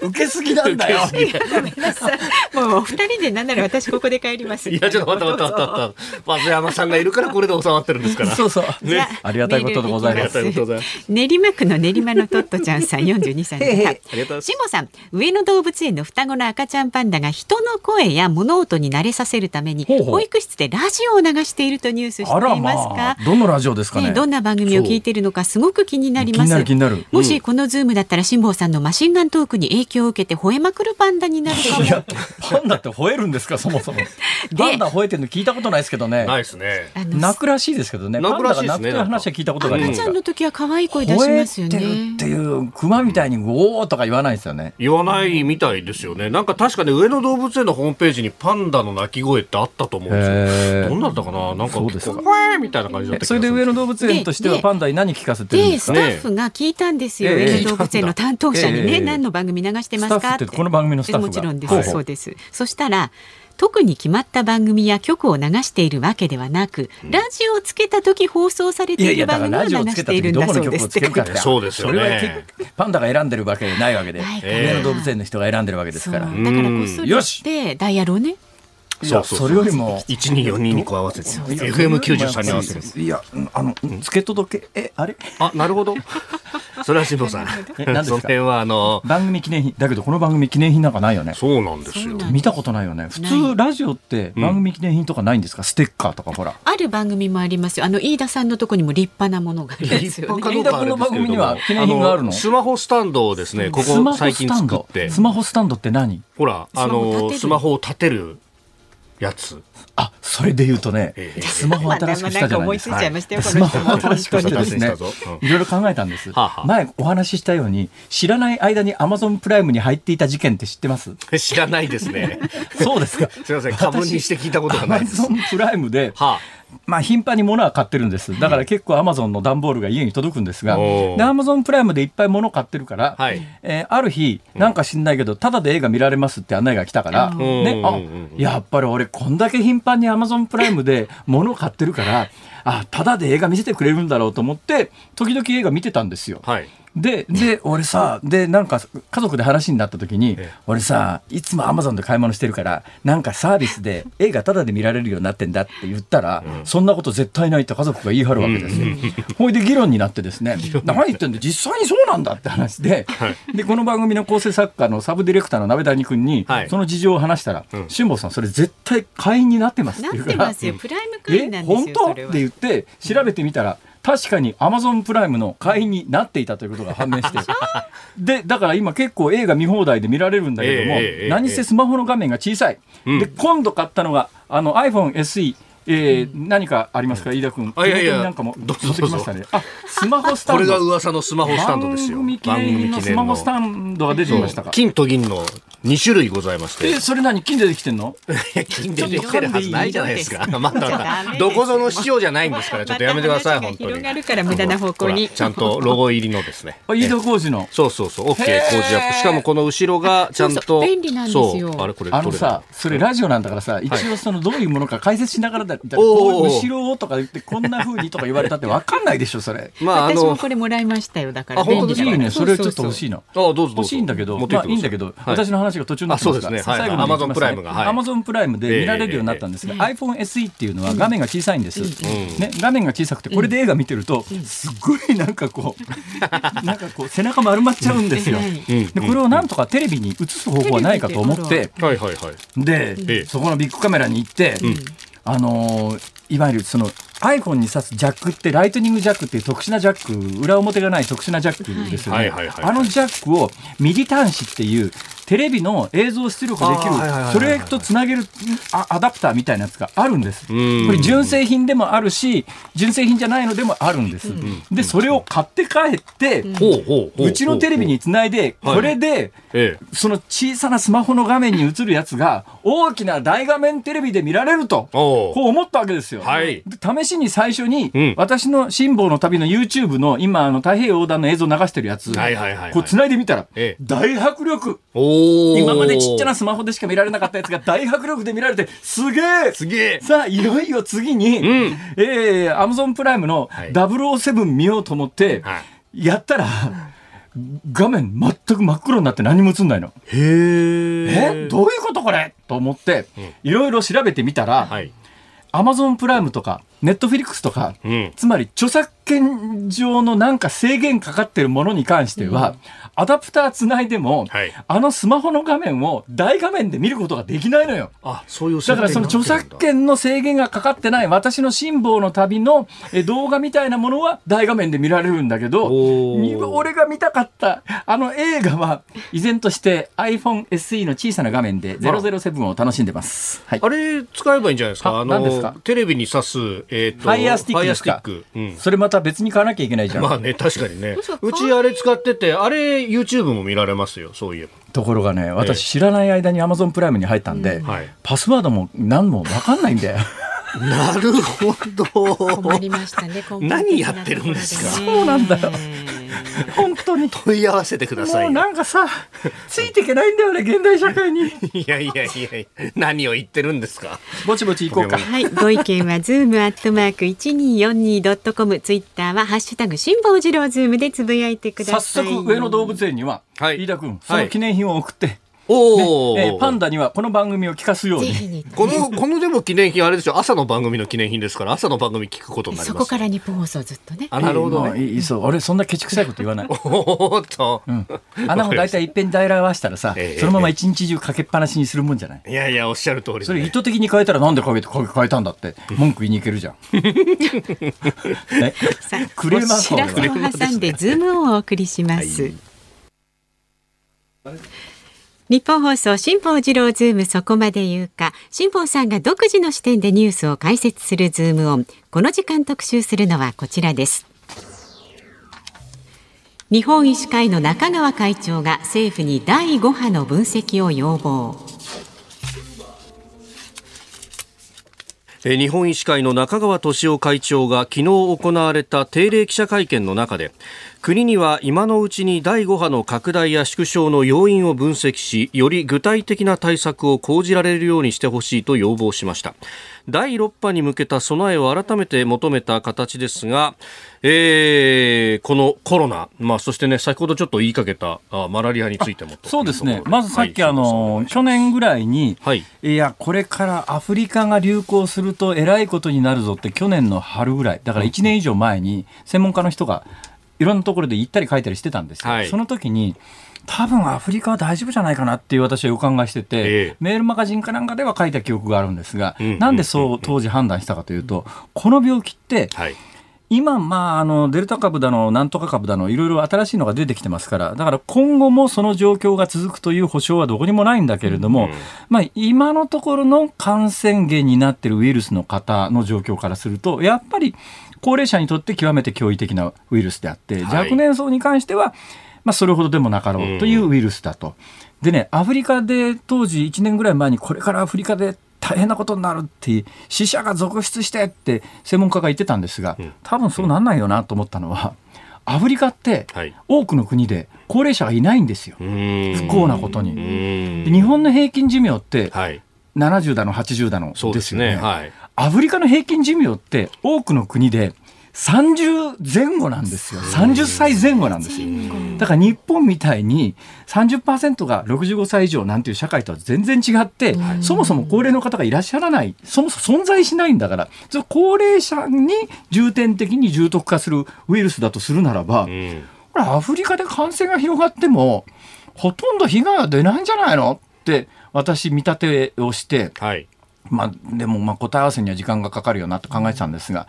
受けすぎなんだよ。ごめんなさい。もうお二人でなんなら私ここで帰ります。いやちょっと待って待って待って。松山さんがいるからこれで収まってるんですから。そうそう。ね、ありがたいことでございます。練馬区の練馬のトットちゃんさん、四十二歳です。辛坊さん、上野動物園の双子の赤ちゃんパンダが人の声や物音に慣れさせるために保育室でラジオを流しているとニュースしていますか？どのラジオですかね？どんな番組を聞いているのかすごく気になります。もしこのズームだったら辛坊さんのマシンガントークに影響を受けて吠えまくるパンダになるかも。パンダって吠えるんですか？そもそも。パンダ吠えてるの聞いたことないですけどね。ないですね。鳴くらしいですけどね。鳴くらしいですね。話は聞いたことがあります。赤ちゃんの時は可愛い声出しますよね。っていう熊みたいにゴーとか言わないですよね。言わないみたいですよね。なんか確かに上野動物園のホームページにパンダの鳴き声ってあったと思うんですよ。どんなったかな？なんかそうですか。みたいな感じだったそれで上野動物園としてはパンダに何聞かせてるんですか？スタッフが聞いたんですよ。上野動物園の担当者にね、何の番組流してますかって。この番組のスタッフもちろんです。そうです。そしたら。特に決まった番組や曲を流しているわけではなく、ラジオをつけた時放送されている番組を流しているんだそうですそうですよね。パンダが選んでるわけじゃないわけで、上野動物園の人が選んでるわけですから。だからこっそりしてダイヤルをね。い。やそれよりも。一二四二にこう合わせて。FM 九十三に合わせていやあのつけ届け？えあれ？あなるほど。それは辛坊さん。その辺はあの番組記念品だけどこの番組記念品なんかないよね。そうなんですよ。見たことないよね。普通ラジオって番組記念品とかないんですか？ステッカーとかほら。ある番組もありますよ。あの飯田さんのとこにも立派なものがありますよ飯田君の番組には記念品があるの？スマホスタンドをですねここ最近作って。スマホスタンドって何？ほらあのスマホを立てるやつ。あそれで言うとね、えー、スマホ新しくしたじゃないですか。スマホ新しくしてですね、いろいろ考えたんです。はは前お話ししたように、知らない間にアマゾンプライムに入っていた事件って知ってます？知らないですね。そうですか。すみません、株にして聞いたことがないアマゾンプライムで、はあまあ、頻繁に物は買ってるんです。だから結構アマゾンの段ボールが家に届くんですが、で、アマゾンプライムでいっぱい物買ってるから、はい、えー、ある日、なんか知んないけど、ただで映画見られますって案内が来たから、ね、あ、やっぱり俺こんだけ頻繁にアマゾンプライムで物買ってるから、あ、ただで映画見せてくれるんだろうと思って、時々映画見てたんですよ。はいで、で、俺さ、で、なんか家族で話になった時に、俺さ、いつもアマゾンで買い物してるから、なんかサービスで映画タダで見られるようになってんだって言ったら、そんなこと絶対ないって家族が言い張るわけですよ。ほいで議論になってですね、何言ってんだ実際にそうなんだって話で、で、この番組の構成作家のサブディレクターの鍋谷君に、その事情を話したら、辛坊さん、それ絶対会員になってますって言うから。なってますよ、プライム会員なんですよ。え、本当？って言って、調べてみたら、確かにアマゾンプライムの会員になっていたということが判明して。でだから今結構映画見放題で見られるんだけども、えー、何せスマホの画面が小さい、で今度買ったのがあの iPhone SE えー、何かありますか、飯田君？あ、いやいや、なんかも持ってきましたね。あ、スマホスタンド。これが噂のスマホスタンドですよ。番組記念のスマホスタンドが出てきましたか？金と銀の2種類ございまして。え、それ何？金でできてんの？金でできてるはずないじゃないですか。まだ、どこぞの市場じゃないんですから、ちょっとやめてください、本当に。広がるから無駄な方向に。ちゃんとロゴ入りのですね。飯田浩二の。そうそうそう、OK 工事アップ。しかもこの後ろがちゃんと。便利なんですよ。あれこれ。あのさ、それラジオなんだからさ、一応そのどういうものか解説しながらだ、後ろをとか言ってこんなふうにとか言われたってわかんないでしょ、それ。まあ、私もこれもらいましたよ、だから。あ、本当いいね、それちょっと欲しいの。あ、どうぞ欲しいんだけど、まあいいんだけど、私の話が途中になってますね、はい、最後アマゾンプライムが、アマゾンプライムで見られるようになったんですが、えー、iPhone SE っていうのは画面が小さいんです、ね、画面が小さくてこれで映画見てるとすごいなんかこう なんかこう背中丸まっちゃうんですよ、でこれをなんとかテレビに映す方法はないかと思って、で、そこのビッグカメラに行って、あのいわゆるその iPhone に挿すジャックってライトニングジャックっていう特殊なジャック裏表がない特殊なジャックですよね、あのジャックをミリ端子っていうテレビの映像出力できるそれとつなげるアダプターみたいなやつがあるんです。これ純正品でもあるし純正品じゃないのでもあるんです、でそれを買って帰ってうちのテレビにつないでこれでその小さなスマホの画面に映るやつが大きな大画面テレビで見られるとこう思ったわけですよ、はい、試しに最初に私の辛抱の旅の YouTube の今あの太平洋横断の映像流してるやつこうつないでみたら大迫力今までちっちゃなスマホでしか見られなかったやつが大迫力で見られてすげえ。すげえ。さあいよいよ次に、うん、えー、アマゾンプライムの007見ようと思って、はい、やったら、画面全く真っ黒になって何も映んないの。へえ。え？どういうことこれ？と思っていろいろ調べてみたら、はい、アマゾンプライムとかネットフィリックスとか、うん、つまり著作権上のなんか制限かかってるものに関しては、うん、アダプターつないでも、はい、あのスマホの画面を大画面で見ることができないのよ。あそういうだからその著作権の制限がかかってない私の辛抱の旅の動画みたいなものは大画面で見られるんだけど俺が見たかったあの映画は依然として iPhone SE の小さな画面で007を楽しんでます。はい、あれ使えばいいんじゃないですか？あのテレビに挿す、えーと、ファイヤースティックですか、うん、それまた別に買わなきゃいけないじゃん。まあね確かにね。うちあれ使っててあれ YouTube も見られますよそういえば。ところがね私知らない間にアマゾンプライムに入ったんで、はい、パスワードも何も分かんないんだよなるほど。困りましたね。何やってるんですか？そうなんだよ 本当に。問い合わせてくださいなんかさついていけないんだよね現代社会に。いやいやいや何を言ってるんですか？ぼちぼち行こうか。はいご意見はズームアットマーク一二四二ドットコム。ツイッターはハッシュタグ辛坊治郎ズームでつぶやいてください。早速上野動物園には、はい、飯田君その記念品を送って、はいおねえー、パンダにはこの番組を聞かすように。このこのでも記念品あれでしょ？朝の番組の記念品ですから朝の番組聞くことになります。そこからニッポン放送ずっとね。あなるほど、ね、いいそう。俺そんなケチくさいこと言わない。おっと、うん、あの大体いっぺんダイ合わせたらさ、えー、そのまま一日中かけっぱなしにするもんじゃない？いやいやおっしゃる通り、ね、それ意図的に変えたらなんでかけて変えたんだって？文句言いに行けるじゃん。クレーマーを挟んでズームをお送りします、はいニッポン放送辛坊治郎ズームそこまで言うか。辛坊さんが独自の視点でニュースを解説するズームオンこの時間特集するのはこちらです。日本医師会の中川会長が政府に第5波の分析を要望。日本医師会の中川俊夫会長が昨日行われた定例記者会見の中で国には今のうちに第5波の拡大や縮小の要因を分析しより具体的な対策を講じられるようにしてほしいと要望しました。第6波に向けた備えを改めて求めた形ですが、えー、このコロナ、まあ、そしてね先ほどちょっと言いかけたあマラリアについてもそうですね。まずさっき、あの去年ぐらいに、はい、いやこれからアフリカが流行するとえらいことになるぞって去年の春ぐらいだから1年以上前に専門家の人がいろんなところで行ったり書いたりしてたんですよ、はい、その時に多分アフリカは大丈夫じゃないかなっていう私は予感がしてて、えー、メールマガジンかなんかでは書いた記憶があるんですが、うん、なんでそう当時判断したかというと、この病気って、はい。今、まあ、あのデルタ株だの、なんとか株だの、いろいろ新しいのが出てきてますから、だから今後もその状況が続くという保証はどこにもないんだけれども、うん、まあ、今のところの感染源になっているウイルスの方の状況からすると、やっぱり高齢者にとって極めて驚異的なウイルスであって、若年層に関しては、まあ、それほどでもなかろうというウイルスだと。でね、アフリカで当時1年ぐらい前にこれからアフリカで大変なことになるって死者が続出してって専門家が言ってたんですが多分そうなんないよなと思ったのはアフリカって多くの国で高齢者がいないんですよ、不幸なことに。で日本の平均寿命って70だの80だのですよね。ね。はい、アフリカの平均寿命って多くの国で30前後なんですよ。30歳前後なんですよ。だから日本みたいに30%が65歳以上なんていう社会とは全然違って、そもそも高齢の方がいらっしゃらない、そもそも存在しないんだから、高齢者に重点的に重篤化するウイルスだとするならば、これアフリカで感染が広がっても、ほとんど被害は出ないんじゃないの？って私見立てをして、はいまあ、でもまあ答え合わせには時間がかかるよなと考えてたんですが、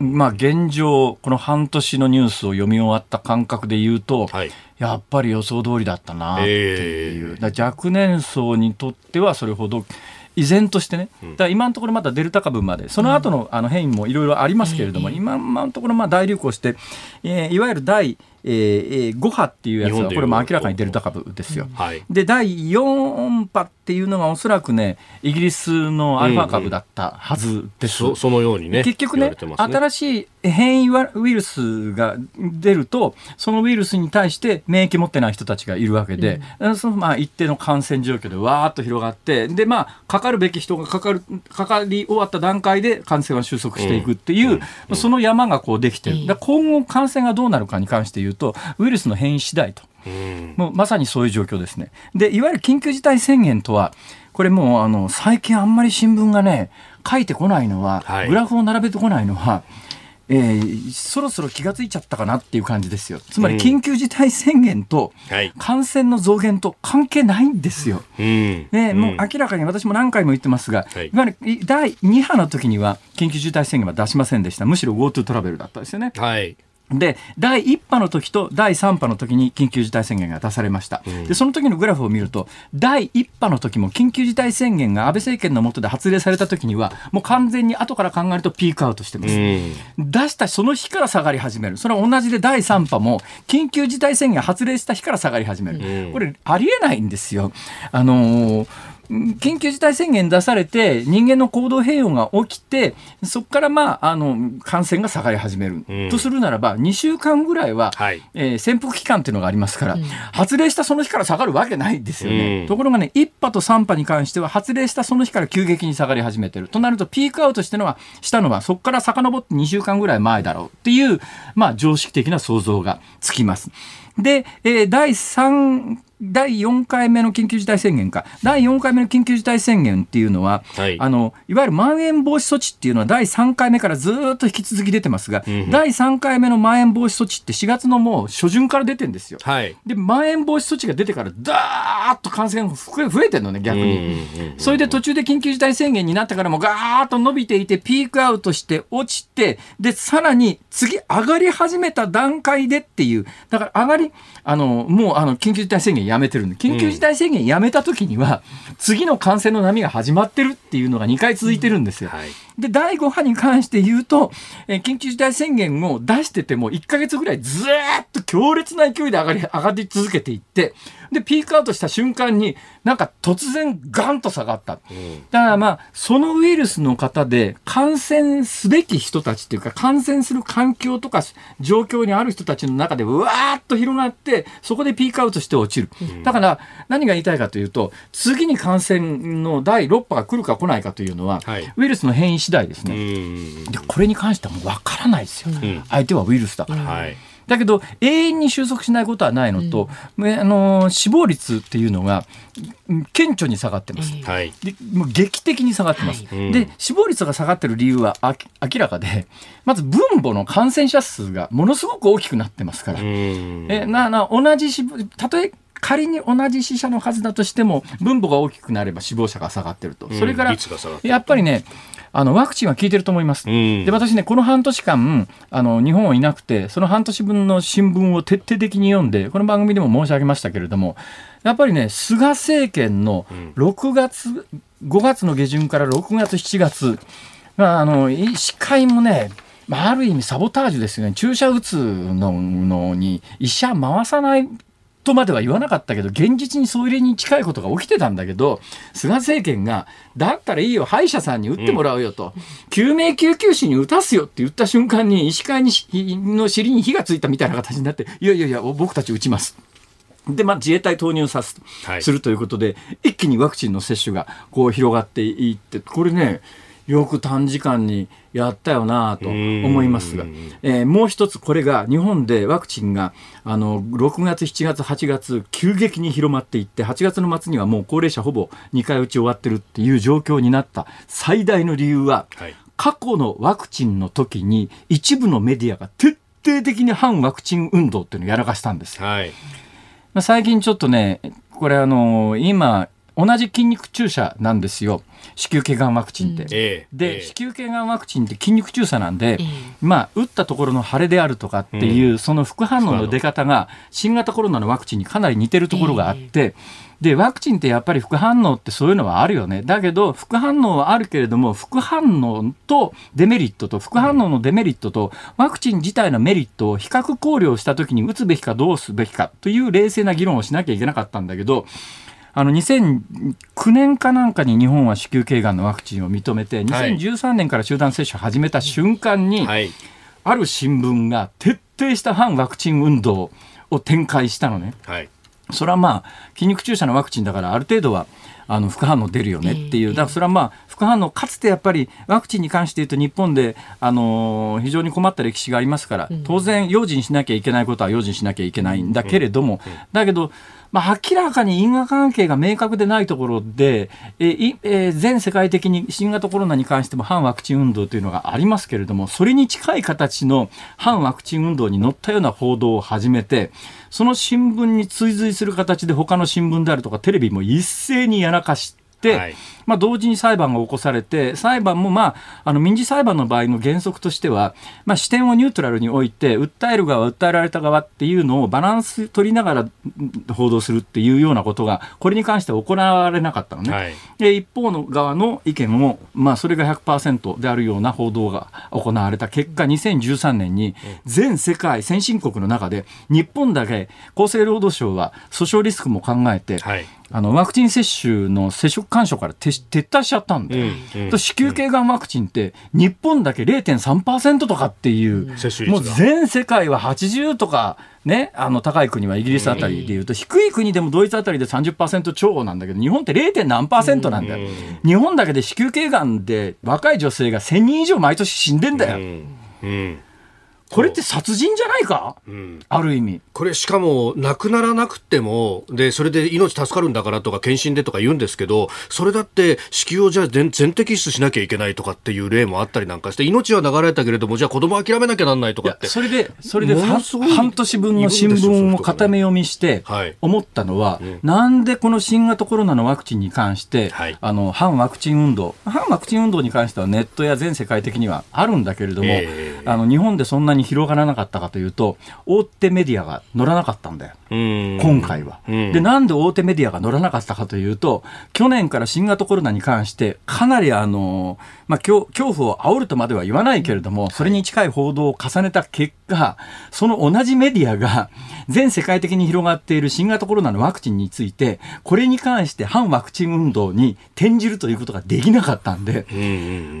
うん、まあ、現状、この半年のニュースを読み終わった感覚で言うと、はい、やっぱり予想通りだったなっていう、えー、若年層にとってはそれほど依然としてね、だ今のところまだデルタ株まで、その後のあの変異もいろいろありますけれども、今のところまあ大流行して、えー、いわゆる第えー、5波っていうやつはこれも明らかにデルタ株ですよ。はい、で第4波っていうのがおそらくねイギリスのアルファ株だったはずです。うんうん、そのようにね結局ね、ね、新しい変異ウイルスが出るとそのウイルスに対して免疫持ってない人たちがいるわけで、うん、そのまあ一定の感染状況でわーっと広がってでまあかかるべき人がかかるかかり終わった段階で感染は収束していくっていう、その山がこうできてる。今後感染がどうなるかに関して言うとウイルスの変異次第と、もうまさにそういう状況ですね。でいわゆる緊急事態宣言とはこれもうあの最近あんまり新聞がね書いてこないのは、はい、グラフを並べてこないのは。えー、そろそろ気が付いちゃったかなっていう感じですよ。つまり緊急事態宣言と感染の増減と関係ないんですよ。うん、ね、もう明らかに私も何回も言ってますが、はい、いわゆる第2波の時には緊急事態宣言は出しませんでした。むしろ GoTo トラベルだったですよね。はいで第1波の時と第3波の時に緊急事態宣言が出されました、うん、でその時のグラフを見ると第1波の時も緊急事態宣言が安倍政権の下で発令された時にはもう完全に後から考えるとピークアウトしてます、うん、出したその日から下がり始める。それは同じで第3波も緊急事態宣言発令した日から下がり始める、うん、これありえないんですよ。あのー緊急事態宣言出されて、人間の行動変容が起きて、そこからまあ、あの、感染が下がり始める。うん、とするならば、2週間ぐらいは、はい、えー、潜伏期間っていうのがありますから、うん、発令したその日から下がるわけないですよね。うん、ところがね、1波と3波に関しては、発令したその日から急激に下がり始めてる。となると、ピークアウトしてのは、したのは、そこから遡って2週間ぐらい前だろうっていう、まあ、常識的な想像がつきます。で、えー、第3第4回目の緊急事態宣言か、第4回目の緊急事態宣言っていうのは、はい、あのいわゆるまん延防止措置っていうのは、第3回目からずっと引き続き出てますが、うん、第3回目のまん延防止措置って4月のもう初旬から出てるんですよ。はい、で、まん延防止措置が出てから、だーっと感染が増えてるのね、逆に。それで途中で緊急事態宣言になってからも、ガーッと伸びていて、ピークアウトして落ちて、で、さらに次上がり始めた段階でっていう、だから上がり、あのもうあの緊急事態宣言やめてるんで緊急事態宣言やめた時には、次の感染の波が始まってるっていうのが2回続いてるんですよ。はいで、第5波に関して言うと、えー、緊急事態宣言を出してても1ヶ月ぐらいずーっと強烈な勢いで上がり、上がり続けていって、で、ピークアウトした瞬間に、なんか突然ガンと下がった。だからまあ、そのウイルスの方で感染すべき人たちっていうか、感染する環境とか状況にある人たちの中でうわーっと広がって、そこでピークアウトして落ちる。だから、何が言いたいかというと、次に感染の第6波が来るか来ないかというのは、はい、ウイルスの変異次第ですね。でこれに関してはもう分からないですよ、相手はウイルスだから。はい。だけど永遠に収束しないことはないのと、うん、あの死亡率っていうのが顕著に下がってます、はい、でもう劇的に下がってます、はい、で死亡率が下がってる理由は明らかでまず分母の感染者数がものすごく大きくなってますから、えなな同じ死たとえ仮に同じ死者の数だとしても分母が大きくなれば死亡者が下がってると、それからやっぱりねあのワクチンは効いてると思います。で私ねこの半年間あの日本はいなくてその半年分の新聞を徹底的に読んでこの番組でも申し上げましたけれどもやっぱりね菅政権の6月、5月の下旬から6月7月、まあ、あの医師会もねまあ、ある意味サボタージュですよね。注射打つののに医者回さないとまでは言わなかったけど現実にそれに近いことが起きてたんだけど菅政権がだったらいいよ歯医者さんに打ってもらうよと、うん、救命救急士に打たすよって言った瞬間に医師会にの尻に火がついたみたいな形になっていやいやいや僕たち打ちます。で、まあ、自衛隊投入さす,、するということで、一気にワクチンの接種がこう広がっていって、これね、よく短時間にやったよなと思いますが、えー、もう一つこれが日本でワクチンがあの6月、7月、8月急激に広まっていって8月の末にはもう高齢者ほぼ2回打ち終わってるっていう状況になった最大の理由は、はい、過去のワクチンの時に一部のメディアが徹底的に反ワクチン運動っていうのをやらかしたんです。はい、まあ、最近ちょっとねこれあの今同じ筋肉注射なんですよ。子宮頸がんワクチンって。うん、で、子宮頸がんワクチンって筋肉注射なんで、まあ、打ったところの腫れであるとかっていう、その副反応の出方が新型コロナのワクチンにかなり似てるところがあって、で、ワクチンってやっぱり副反応ってそういうのはあるよね。だけど、副反応はあるけれども、副反応とデメリットと、副反応のデメリットと、ワクチン自体のメリットを比較考慮したときに打つべきかどうすべきかという冷静な議論をしなきゃいけなかったんだけど、あの2009年かなんかに日本は子宮頸がんのワクチンを認めて、2013年から集団接種を始めた瞬間に、はい、ある新聞が徹底した反ワクチン運動を展開したのね。はい、それはまあ筋肉注射のワクチンだからある程度はあの副反応出るよねっていう、だからそれはまあ副反応かつてやっぱりワクチンに関して言うと日本で、あの非常に困った歴史がありますから当然用心しなきゃいけないことは用心しなきゃいけないんだけれども、だけどまあ、明らかに因果関係が明確でないところで、ええ全世界的に新型コロナに関しても反ワクチン運動というのがありますけれども、それに近い形の反ワクチン運動に乗ったような報道を始めて、その新聞に追随する形で他の新聞であるとかテレビも一斉にやらかして、はい、まあ、同時に裁判が起こされて裁判も、まあ、あの民事裁判の場合の原則としては、まあ、視点をニュートラルに置いて訴える側訴えられた側っていうのをバランス取りながら報道するっていうようなことがこれに関しては行われなかったのね。はい、で一方の側の意見も、まあ、それが100%であるような報道が行われた結果2013年に全世界先進国の中で日本だけ厚生労働省は訴訟リスクも考えて、はい。あのワクチン接種の接触干渉から撤退しちゃったんで、うんうん、子宮頸がんワクチンって日本だけ0.3%とかっていう、うん、もう全世界は80とか、ね、あの高い国はイギリスあたりでいうと、低い国でもドイツあたりで30%超なんだけど日本って 0. 何パーセントなんだよ、日本だけで子宮頸がんで若い女性が1000人以上毎年死んでんだよ。うんこれって殺人じゃないか、うん、ある意味。これしかも、亡くならなくても、で、それで命助かるんだからとか、検診でとか言うんですけど、それだって子宮をじゃあ全全摘出しなきゃいけないとかっていう例もあったりなんかして、命は流れたけれども、じゃあ子供諦めなきゃなんないとかって。それで、それで半年分の新聞を固め読みして、思ったのは、はいうん、なんでこの新型コロナのワクチンに関して、はい、あの、反ワクチン運動、反ワクチン運動に関してはネットや全世界的にはあるんだけれども、えー、あの、日本でそんなに広がらなかったかというと大手メディアが乗らなかったんだよ。今回は。でなんで大手メディアが乗らなかったかというと去年から新型コロナに関してかなりあの、まあ、恐怖を煽るとまでは言わないけれどもそれに近い報道を重ねた結果その同じメディアが全世界的に広がっている新型コロナのワクチンについてこれに関して反ワクチン運動に転じるということができなかったんで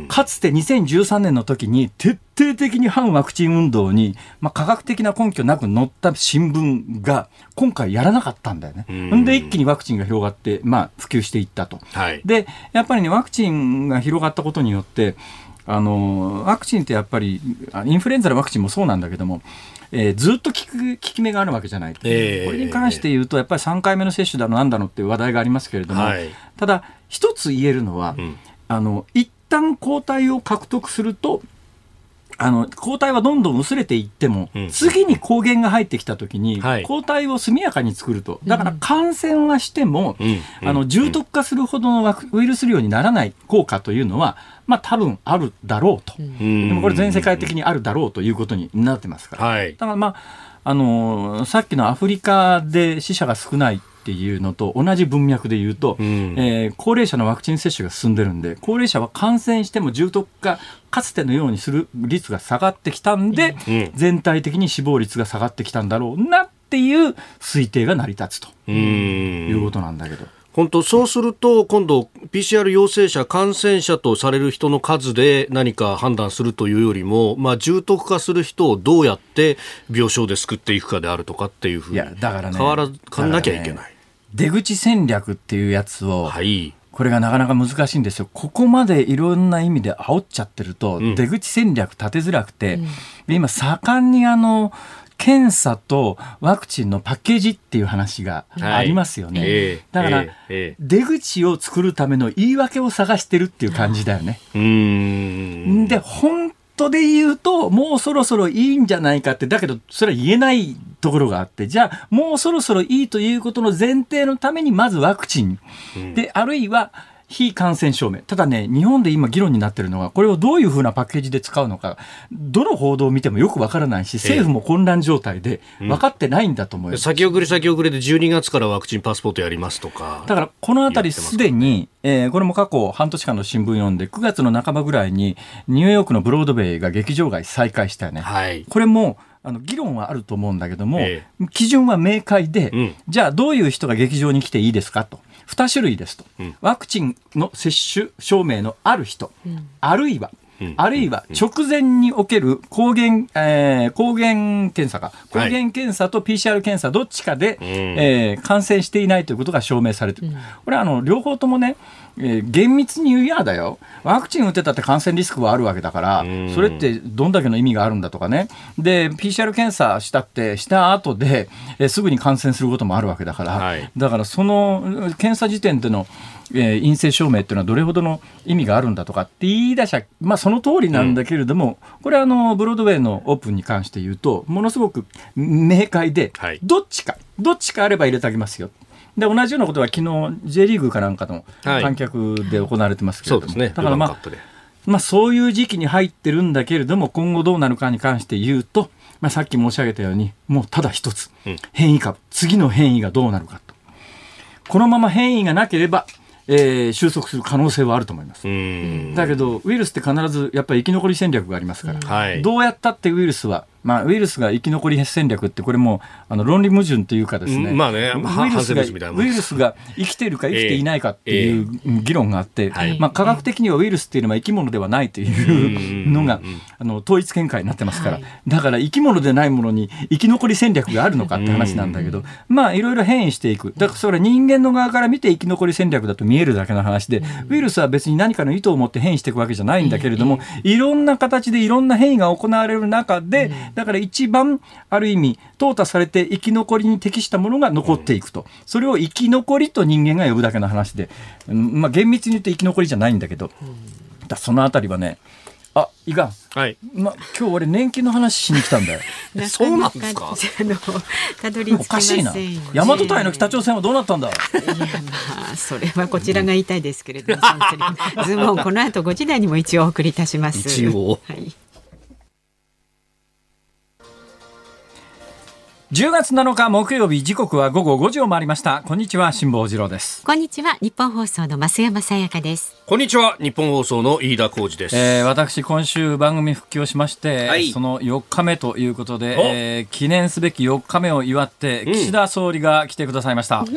かつて2013年の時に徹底的に反ワクチン運動に、まあ、科学的な根拠なく載った新聞が今回やらなかったんだよね。ん。で一気にワクチンが広がって、まあ、普及していったと。はい、でやっぱりねワクチンが広がったことによってあのワクチンってやっぱりインフルエンザのワクチンもそうなんだけども、えー、ずっと効く効き目があるわけじゃない、えー、これに関して言うとやっぱり3回目の接種だのなんだのっていう話題がありますけれども、はい、ただ一つ言えるのは、うん、あの一旦抗体を獲得するとあの抗体はどんどん薄れていっても、うん、次に抗原が入ってきたときに、はい、抗体を速やかに作ると、だから感染はしても、うん、あの重篤化するほどのウイルス量にならない効果というのは、まあ多分あるだろうと、でもこれ、全世界的にあるだろうということになってますから、はい、だからまあ、あのさっきのアフリカで死者が少ないっていうのと同じ文脈で言うと、うん、えー、高齢者のワクチン接種が進んでるんで高齢者は感染しても重篤化かつてのようにする率が下がってきたんで、うん、全体的に死亡率が下がってきたんだろうなっていう推定が成り立つということなんだけど。本当そうすると今度 PCR 陽性者感染者とされる人の数で何か判断するというよりも、まあ、重篤化する人をどうやって病床で救っていくかであるとかっていうふうに変わら変わらなきゃいけない、ね、出口戦略っていうやつを、はい、これがなかなか難しいんですよ。ここまでいろんな意味で煽っちゃってると、出口戦略立てづらくて、うん、今盛んにあの検査とワクチンのパッケージっていう話がありますよね。はい、だから、出口を作るための言い訳を探してるっていう感じだよね。で、本当で言うと、もうそろそろいいんじゃないかって、だけど、それは言えないところがあって、じゃあ、もうそろそろいいということの前提のために、まずワクチン。で、あるいは、非感染証明。ただね、日本で今議論になってるのが、これをどういうふうなパッケージで使うのか、どの報道を見てもよくわからないし、政府も混乱状態で分かってないんだと思います。うん、先送り先送りで12月からワクチンパスポートやりますとか。だから、このあたりすでに、えー、これも過去半年間の新聞読んで、9月の半ばぐらいに、ニューヨークのブロードウェイが劇場街再開したよね。はい、これも、あの議論はあると思うんだけども、ええ、基準は明快で、うん、じゃあどういう人が劇場に来ていいですかと。2種類ですと、うん、ワクチンの接種証明のある人、うん、あるいはあるいは直前における抗原、えー、抗原検査か、抗原検査と PCR 検査どっちかで、はい、えー、感染していないということが証明されてる。これはあの両方ともね、えー、厳密に言うやだよ、ワクチン打ってたって感染リスクはあるわけだから、それってどんだけの意味があるんだとかね、で、PCR 検査したって、した後で、えー、すぐに感染することもあるわけだから、はい、だからその検査時点でのえー、陰性証明っていうのはどれほどの意味があるんだとかって言い出しゃ、まあ、その通りなんだけれども、うん、これはあのブロードウェイのオープンに関して言うとものすごく明快で、はい、どっちかどっちかあれば入れてあげますよ。で同じようなことは昨日 J リーグかなんかの観客で行われてますけれども、はいね、だからまあまあ、そういう時期に入ってるんだけれども今後どうなるかに関して言うと、まあ、さっき申し上げたようにもうただ一つ、変異株。次の変異がどうなるかと。このまま変異がなければえー、収束する可能性はあると思います。だけど、ウイルスって必ずやっぱり生き残り戦略がありますから、はい、どうやったってウイルスはまあ、ウイルスが生き残り戦略ってこれもあの論理矛盾というかですね,、まあね、ウイルスがウイルスが生きているか生きていないかっていう議論があって、まあ、科学的にはウイルスっていうのは生き物ではないというのがあの統一見解になってますから、だから生き物でないものに生き残り戦略があるのかって話なんだけど、まあいろいろ変異していく。だからそれは人間の側から見て生き残り戦略だと見えるだけの話で、ウイルスは別に何かの意図を持って変異していくわけじゃないんだけれども、いろんな形でいろんな変異が行われる中で、だから一番ある意味淘汰されて生き残りに適したものが残っていくと、それを生き残りと人間が呼ぶだけの話で、まあ、厳密に言うと生き残りじゃないんだけど、だそのあたりはねあ、いかん。はい。ま、今日俺年金の話しに来たんだよ。そうなんですか？あの、たどり着きませんおかしいな。大和隊の北朝鮮はどうなったんだ？いや、まあ、それはこちらが言いたいですけれども、ズボン、この後5時台にも一応お送りいたします。一応。はい。10月7日木曜日時刻は午後5時を回りました。こんにちは辛坊治郎です。こんにちは日本放送の増山さやかです。こんにちは日本放送の飯田浩二です、えー、私今週番組復帰をしまして、はい、その4日目ということで、えー、記念すべき4日目を祝って岸田総理が来てくださいました、うん、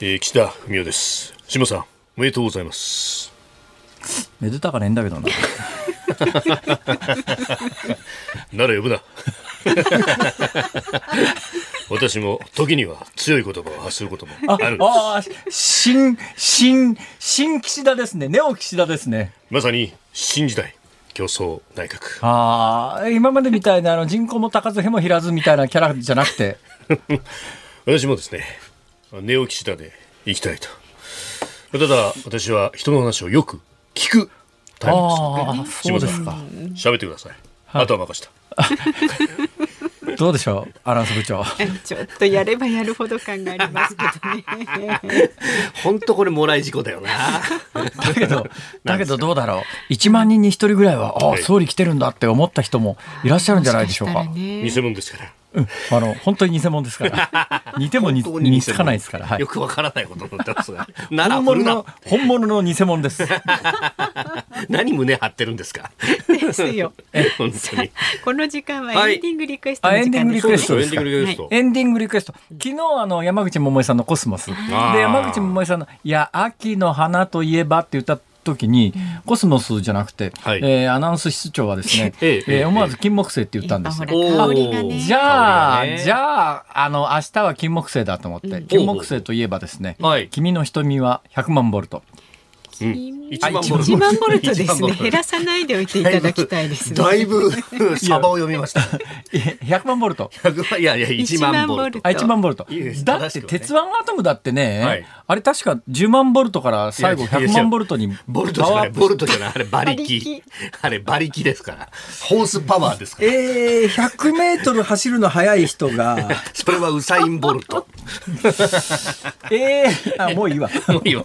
えー、岸田文雄です。辛さんおめでとうございます。めでたかねえんだけどな。なら呼ぶな 私も時には強い言葉を発することもあるんです。ああ新新新岸田ですね。ネオ岸田ですね。まさに新時代競争内閣。ああ今までみたいなあの人口も高ずへも減らずみたいなキャラじゃなくて。私もですねネオ岸田でいきたいと。ただ私は人の話をよく聞くタイプです。ので、ね、そうですか。喋ってください。あとは任した。どうでしょうアナウンス部長。ちょっとやればやるほど感がありますけどね。本当これもらい事故だよな。だけどだけどどうだろう。1万人に1人ぐらいはあ、はい、総理来てるんだって思った人もいらっしゃるんじゃないでしょうか。偽物ですからうん、あの本当に偽物ですから。似ても似似つかないですから、はい、よくわからないことになってますが。本物の本物の偽物です。何胸張ってるんですか？ですよ。本当に。この時間はエンディングリクエスト、はい、エンディングリクエストエンディングリクエスト。昨日あの山口百恵さんのコスモス。で山口百恵さんのいや秋の花といえばって歌って時に、コスモスじゃなくて、はい、えー、アナウンス室長はですね、ええー、思わず金木犀って言ったんですよ。ね、じゃあ、ね、じゃあ、あの、明日は金木犀だと思って、金木犀といえばですね、君の瞳は100万ボルト。うん、1万ボルト ,1 万ボルトですね。減らさないでおいていただきたいですね。だいぶ サバを読みました。100万ボルト。いやいや1万ボルト。1万ボルト。だって鉄腕アトムだってね、はい、あれ確か10万ボルトから最後100万ボルトにボルトじゃないボルトじゃない。あれ馬力。あれ馬力ですから。ホースパワーですから。えー、100メートル走るの速い人が。それはウサインボルト。えー、あもういいわ。もういいわ、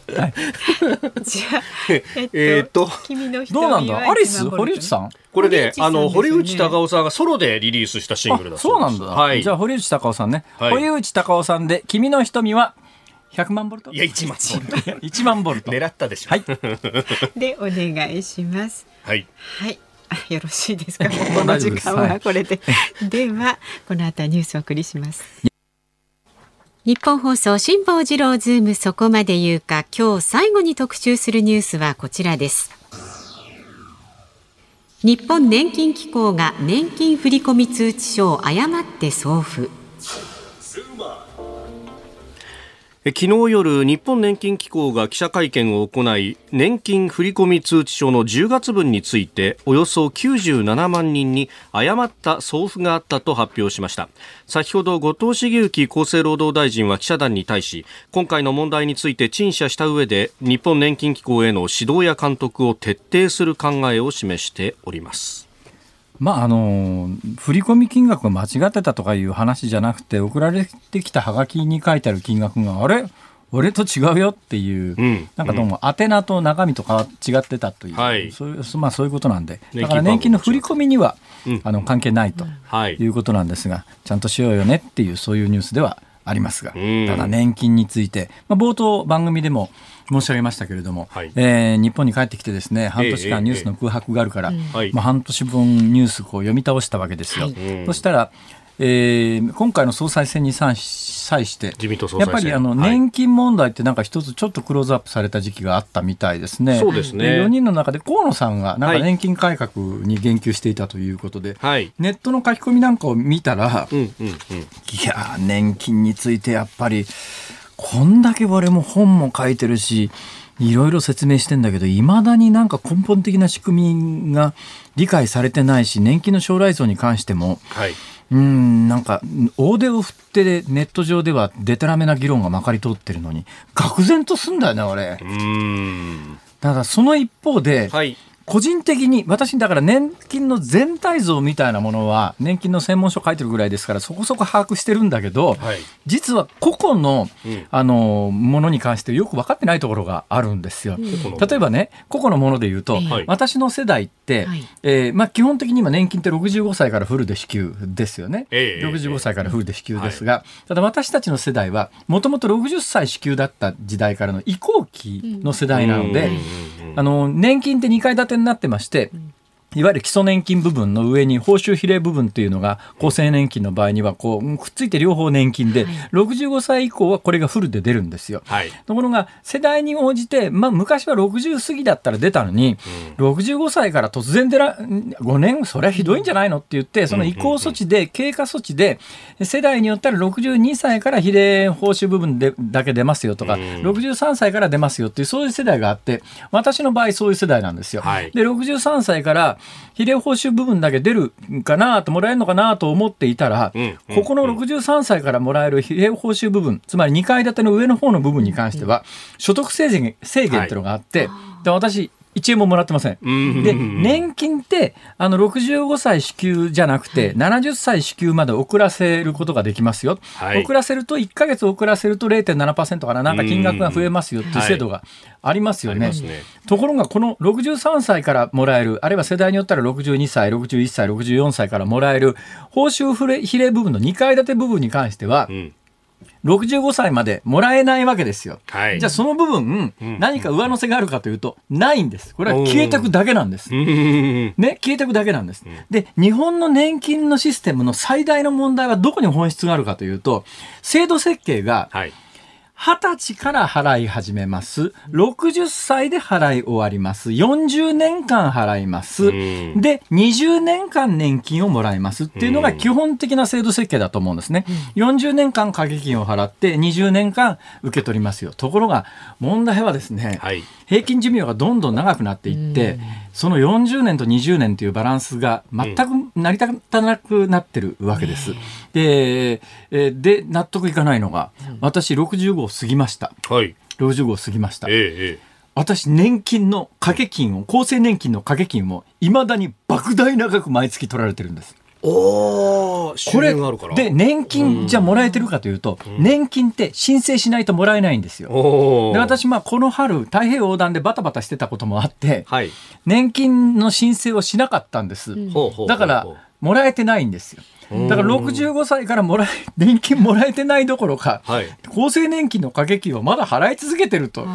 えっと、君のどうなんだ？アリス堀内さん？これね、あの、堀内隆夫さんがソロでリリースしたシングルだそうなんだ。はい。じゃあ、堀内隆夫さんね。堀内隆夫さんで、君の瞳は、100万ボルト？いや、1万ボルト。1万ボルト。狙ったでしょ。はい。で、お願いします。はい。はい。よろしいですか？この時間はこれで。では、この後はニュースをお送りします。日本放送辛坊治郎ズームそこまで言うか今日最後に特集するニュースはこちらです。日本年金機構が年金振込通知書を誤って送付。昨日夜日本年金機構が記者会見を行い年金振込通知書の10月分についておよそ97万人に誤った送付があったと発表しました。先ほど後藤茂之厚生労働大臣は記者団に対し今回の問題について陳謝した上で日本年金機構への指導や監督を徹底する考えを示しております。まあ、あの振込金額が間違ってたとかいう話じゃなくて送られてきたはがきに書いてある金額があれ？俺と違うよっていう、うん、なんかどうも宛名と中身とか違ってたという、はい、そういうまあ、そういうことなんで。だから年金の振り込みには、うん、あの関係ないとい。うことなんですが、ちゃんとしようよねっていうそういうニュースではありますが、ただ年金について、まあ、冒頭番組でも申し上げましたけれども、はい、えー、日本に帰ってきてですね半年間ニュースの空白があるから、えーえー、まあ、半年分ニュースこう読み倒したわけですよ。はい、そしたらえー、今回の総裁選に際してやっぱりあの年金問題ってなんか一つちょっとクローズアップされた時期があったみたいですね。そうですね。4人の中で河野さんがなんか年金改革に言及していたということで、はい、ネットの書き込みなんかを見たら、うんうんうん、いや年金についてやっぱりこんだけ俺も本も書いてるしいろいろ説明してんだけどいまだになんか根本的な仕組みが理解されてないし年金の将来像に関しても、はい。うんなんか大手を振ってネット上ではでたらめな議論がまかり通ってるのに愕然とすんだよね俺うん。だからその一方で、はい、個人的に私だから年金の全体像みたいなものは年金の専門書書いてるぐらいですからそこそこ把握してるんだけど、はい、実は個々の,、あのものに関してよく分かってないところがあるんですよ。うん、例えばね個々のもので言うと、はい、私の世代って、はい、えー、まあ、基本的に今年金って65歳からフルで支給ですよね、えー、65歳からフルで支給ですが、ただ私たちの世代はもともと60歳支給だった時代からの移行期の世代なので、あの年金って2階建てになってまして、いわゆる基礎年金部分の上に報酬比例部分っていうのが厚生年金の場合にはこうくっついて両方年金で、はい、65歳以降はこれがフルで出るんですよ。はい、ところが世代に応じて、まあ、昔は60過ぎだったら出たのに、うん、65歳から突然出ら5年それはひどいんじゃないのって言ってその移行措置で経過措置で世代によったら62歳から比例報酬部分でだけ出ますよとか、うん、63歳から出ますよっていうそういう世代があって私の場合そういう世代なんですよ。はい、で63歳から比例報酬部分だけ出るかなともらえるのかなと思っていたら、ここの63歳からもらえる比例報酬部分つまり2階建ての上の方の部分に関しては所得制限制限っていうのがあって、で私1円ももらってません。で年金ってあの65歳支給じゃなくて70歳支給まで遅らせることができますよ、はい、遅らせると1か月遅らせると0.7%からなんか金額が増えますよっていう制度がありますよね。はい、ね。ところがこの63歳からもらえるあるいは世代によったら62歳61歳64歳からもらえる報酬比例部分の2階建て部分に関しては、うん65歳までもらえないわけですよ。はい、じゃあその部分、うん、何か上乗せがあるかというと、ないんです。これは消えてくだけなんです。ね、消えてくだけなんです。で、日本の年金のシステムの最大の問題はどこに本質があるかというと、制度設計が、はい20歳から払い始めます。60歳で払い終わります。40年間払います。で、20年間年金をもらいますっていうのが基本的な制度設計だと思うんですね。40年間掛け金を払って20年間受け取りますよ。ところが問題はですね、はい、平均寿命がどんどん長くなっていって、その40年と20年というバランスが全く成り立たなくなってるわけです。で、で納得いかないのが、私65過ぎました。はい。65過ぎました。ええ私、年金の掛け金を、厚生年金の掛け金を、いまだに莫大な額毎月取られてるんです。おこれで年金じゃもらえてるかというと、うん、年金って申請しないともらえないんですよ。で私まあこの春太平洋横断でバタバタしてたこともあって、はい、年金の申請をしなかったんです。うん、だからもらえてないんですよ。だから65歳からもらえ年金もらえてないどころか、はい、厚生年金の掛け金をまだ払い続けてると。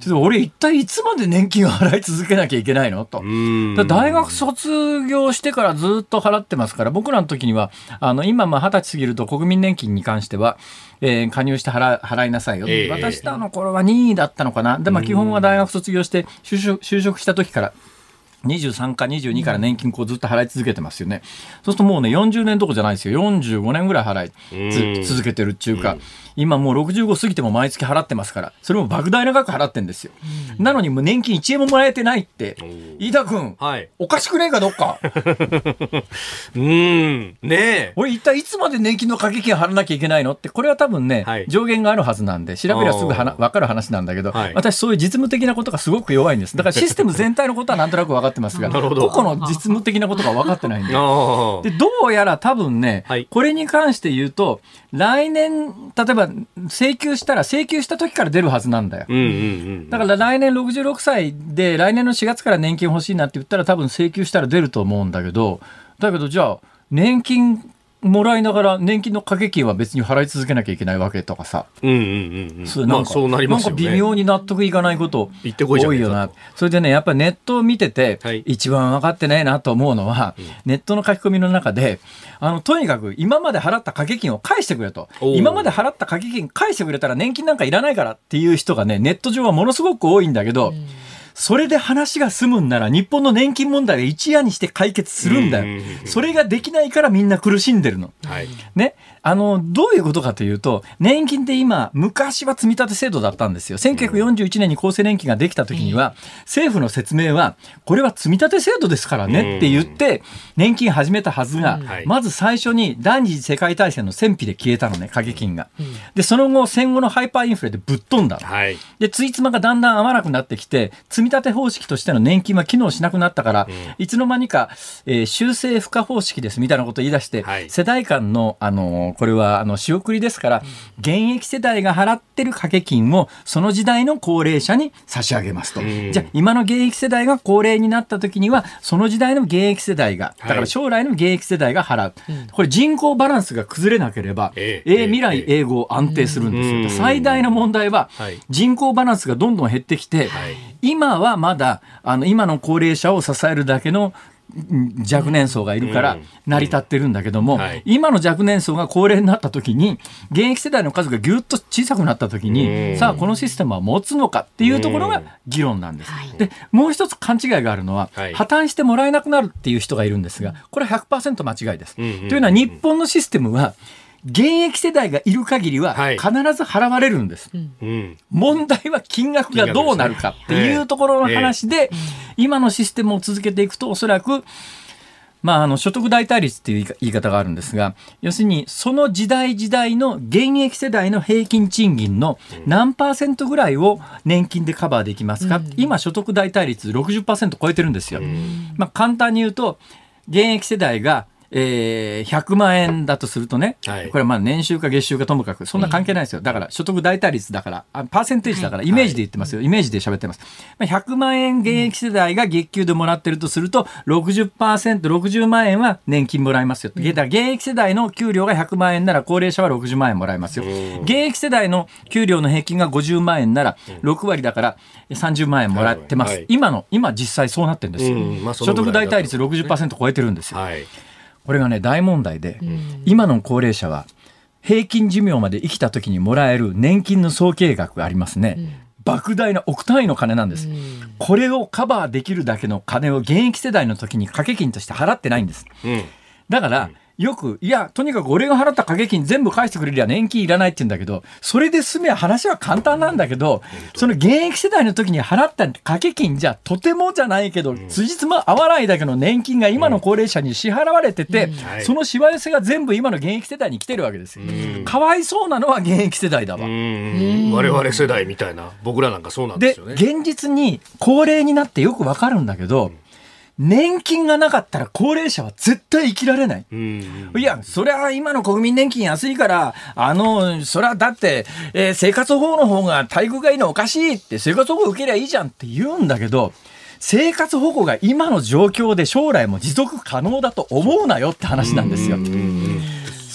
ちょっと俺一体いつまで年金を払い続けなきゃいけないのと。大学卒業してからずっと払ってますから、僕らの時には、あの、今、まあ、二十歳過ぎると国民年金に関しては、えー、加入して払払いなさいよ。えー、私との頃は任意だったのかな。で、まあ、基本は大学卒業して就職就職した時から23か22から年金こうずっと払い続けてますよね。そうするともうね、40年どころじゃないですよ。45年ぐらい払い続けてるっていうか、今もう65過ぎても毎月払ってますから、それも莫大な額払ってんですよ。なのにもう年金1円ももらえてないって、飯田君、はい、おかしくねえかどっか。うん、ねえ。俺一体いつまで年金の掛け金払わなきゃいけないのって、これは多分ね、はい、上限があるはずなんで、調べればすぐはな分かる話なんだけど、はい、私そういう実務的なことがすごく弱いんです。だから システム全体のことはなんとなく分かってますが、個々の実務的なことが分かってないんで。で、どうやら多分ね、これに関して言うと、来年、例えば請求したら請求した時から出るはずなんだよ、うんうんうん、だから来年66歳で来年の4月から年金欲しいなって言ったら多分請求したら出ると思うんだけどだけどじゃあ年金もらいながら年金の掛け金は別に払い続けなきゃいけないわけとかさ。うんうんうん。そうなんか、そうなります微妙に納得いかないこと多いよな。それでね、やっぱりネットを見てて、はい、一番分かってないなと思うのは、うん、ネットの書き込みの中で、あの、とにかく今まで払った掛け金を返してくれと。今まで払った掛け金返してくれたら年金なんかいらないからっていう人がね、ネット上はものすごく多いんだけど、うんそれで話が済むんなら日本の年金問題が一夜にして解決するんだよ。それができないからみんな苦しんでるの。はい、ね。あの、どういうことかというと、年金って今、昔は積立制度だったんですよ。1941年に厚生年金ができた時には、政府の説明は、これは積立制度ですからねって言って、年金始めたはずが、まず最初に第二次世界大戦の戦費で消えたのね、掛け金が。で、その後、戦後のハイパーインフレでぶっ飛んだはい、で、ついつまがだんだん合わなくなってきて、積立方式としての年金は機能しなくなったから、いつの間にか、えー、修正付加方式ですみたいなことを言い出して、はい、世代間の、あのこれはあの仕送りですから、現役世代が払ってる掛け金をその時代の高齢者に差し上げますと。じゃあ今の現役世代が高齢になった時にはその時代の現役世代がだから将来の現役世代が払う、これ人口バランスが崩れなければ、ええ。未来英語安定するんですよ。最大の問題は人口バランスがどんどん減ってきて、今はまだあの今の高齢者を支えるだけの若年層がいるから成り立ってるんだけども、今の若年層が高齢になった時に現役世代の数がぎゅっと小さくなった時にさあこのシステムは持つのかっていうところが議論なんです。でもう一つ勘違いがあるのは、破綻してもらえなくなるっていう人がいるんですがこれは100%間違いです。というのは日本のシステムは現役世代がいる限りは必ず払われるんです、はいうん、問題は金額がどうなるかっていうところの話で、今のシステムを続けていくとおそらくまあ、あの所得代替率っていう言い方があるんですが要するにその時代時代の現役世代の平均賃金の何パーセントぐらいを年金でカバーできますか、うん、今所得代替率60%超えてるんですよ。まあ、簡単に言うと現役世代がえー、100万円だとするとね、はい、これはまあ年収か月収かともかく、そんな関係ないですよ。だから所得代替率だから、あパーセンテージだから、イメージで言ってますよ。イメージで喋ってます。まあ、100万円現役世代が月給でもらってるとすると、60%、60万円は年金もらいますよ。だから現役世代の給料が100万円なら高齢者は60万円もらえますよ。現役世代の給料の平均が50万円なら6割だから30万円もらってます。はいはい、今の、今実際そうなってるんですよ。まあ、所得代替率60%超えてるんですよ。はいこれがね大問題で、うん、今の高齢者は平均寿命まで生きた時にもらえる年金の総計額がありますね。うん。莫大な億単位の金なんです、うん、これをカバーできるだけの金を現役世代の時に掛け金として払ってないんです、うん、だから、よく、いや、とにかく俺が払った掛け金全部返してくれりゃ年金いらないって言うんだけど、それで済めば話は簡単なんだけど、その現役世代の時に払った掛け金じゃとてもじゃないけど、辻褄合わないだけの年金が今の高齢者に支払われてて、そのしわ寄せが全部今の現役世代に来てるわけですよ。かわいそうなのは現役世代だわ。我々世代みたいな、僕らなんかそうなんですよね。で、現実に高齢になってよくわかるんだけど、年金がなかったら高齢者は絶対生きられない。いや、そりゃ今の国民年金安いから、あの、そりゃだって、えー、生活保護の方が待遇がいいのおかしいって生活保護受けりゃいいじゃんって言うんだけど、生活保護が今の状況で将来も持続可能だと思うなよって話なんですよ。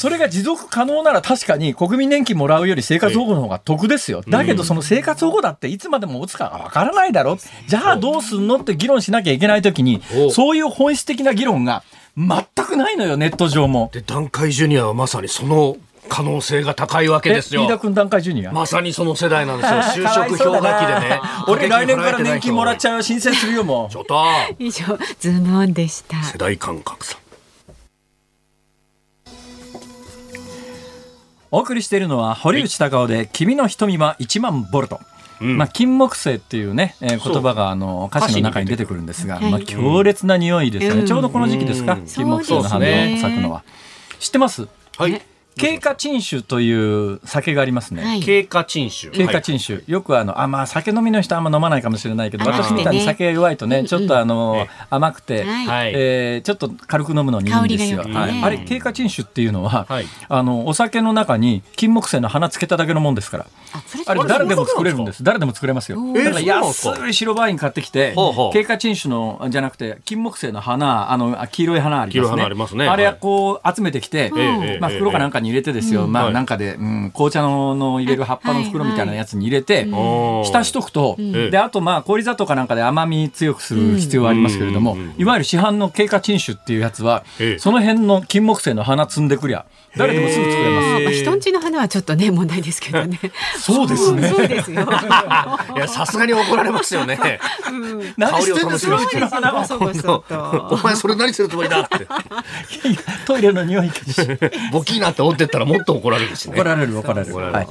それが持続可能なら確かに国民年金もらうより生活保護の方が得ですよ。だけどその生活保護だっていつまでも持つかわからないだろ。じゃあどうすんのって議論しなきゃいけないときに、そういう本質的な議論が全くないのよ、ネット上も。で、段階ジュニアはまさにその可能性が高いわけですよ。飯田君段階ジュニア？まさにその世代なんですよ。就職氷河期でね。俺来年から年金もらっちゃうよ。申請するよ、もう。ちょっと。以上、ズームオンでした。世代感覚さ。お送りしているのは堀内孝雄で「君の瞳は1万ボルト」まあ、金木犀っていうね、えー、言葉があの歌詞の中に出てくるんですが、まあ、強烈な匂いですよね、ちょうどこの時期ですか、金木犀の花を咲くのは。知ってます？はい経過鎮酒という酒がありますね。経過鎮酒。経過鎮酒。よくあの、あ、まあ酒飲みの人あんま飲まないかもしれないけど、私みたいに酒が弱いとね、ちょっとあの、甘くて、えちょっと軽く飲むのにいいんですよ。あれ、経過鎮酒っていうのは、あの、お酒の中に金木犀の花つけただけのもんですから。あれ誰でも作れるんです。誰でも作れますよ。だから安い白ワイン買ってきて、経過鎮酒のじゃなくて、金木犀の花、あの、黄色い花ありますね。あれこう集めてきて、まあ袋かなんかに入れてですよ、うん、まあなんかで、うん、紅茶のの入れる葉っぱの袋みたいなやつに入れて、浸しとくと、であとまあ氷砂糖かなんかで甘み強くする必要はありますけれども、いわゆる市販の経過鎮酒っていうやつは、その辺の金木犀の花摘んでくりゃ誰でもすぐ作れます。人んちの花はちょっとね問題ですけどね。そうですね。そうですよ。いやさすがに怒られますよね。香りを楽しみにしてる。お前それ何するつもりだって。トイレの匂い ボキーなって思ってったらもっと怒られるしね。怒られる怒られる。はい。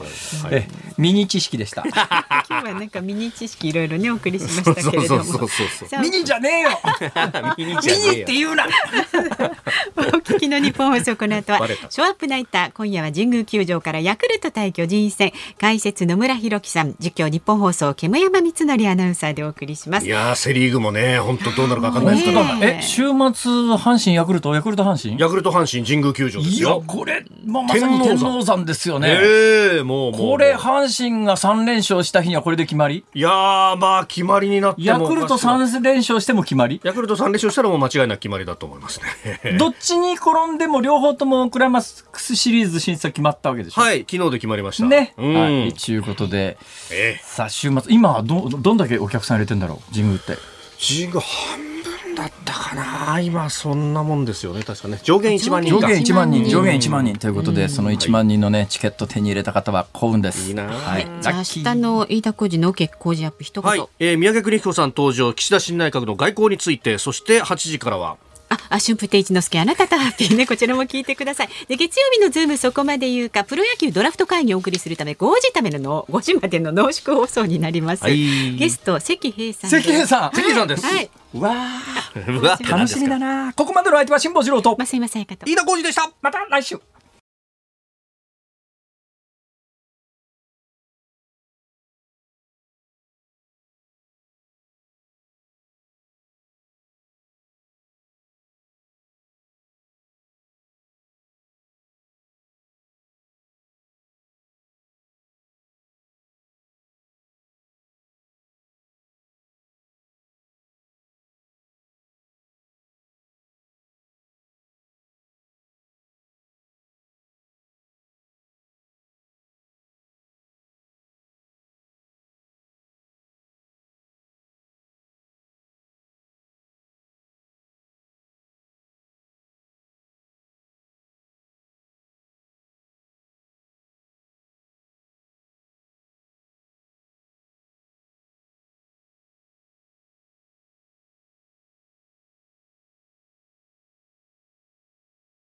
えミニ知識でした。今日はなんかミニ知識いろいろねお送りしましたけれども。ミニじゃねえよ。ミニって言うな。お聞きの日本放送この後はショーアップナイター今夜は神宮球場からヤクルト対巨人戦解説野村弘樹さん実況日本放送煙山光則アナウンサーでお送りしますいやセリーグもね本当どうなるか分かんないですけど、え週末阪神ヤクルト？ヤクルト阪神？ヤクルト阪神神宮球場ですよこれ、まあ、まさに天王山。ですよね。ええー、もうこれ阪神が三連勝した日にはこれで決まり？いやまあ決まりになってヤクルト三連勝しても決まり？ヤクルト三連勝したらもう間違いなく決まりだと思いますね。どっちに転んでも両方ともクライマックスシリーズ進出決まったわけでしょ？はい昨日で決まりました。ね、うん、はいということで、えー、さあ週末今はどどんだけお客さん入れてんだろう？神宮って。神宮半分だったかな。今そんなもんですよね。確かね。上限1万人上限1万人。上限1万人。ということで、その1万人のねチケット手に入れた方は幸運です。い。い。な、はい、じゃあ明日の飯田浩司の OK! Cozy up!一言、はい。えー、宮家邦彦さん登場。岸田新内閣の外交についてそして8時からはあ、春風亭一之輔あなたとハッピーね、こちらも聞いてください。で、月曜日のズームそこまで言うか、プロ野球ドラフト会議をお送りするため、5時ための、5時までの濃縮放送になります。はい、ゲスト、石平さん石平さん石平さんです。はい。わあ。楽しみだなここまでの相手は辛坊治郎と増山さやかと飯田浩司でしたまた来週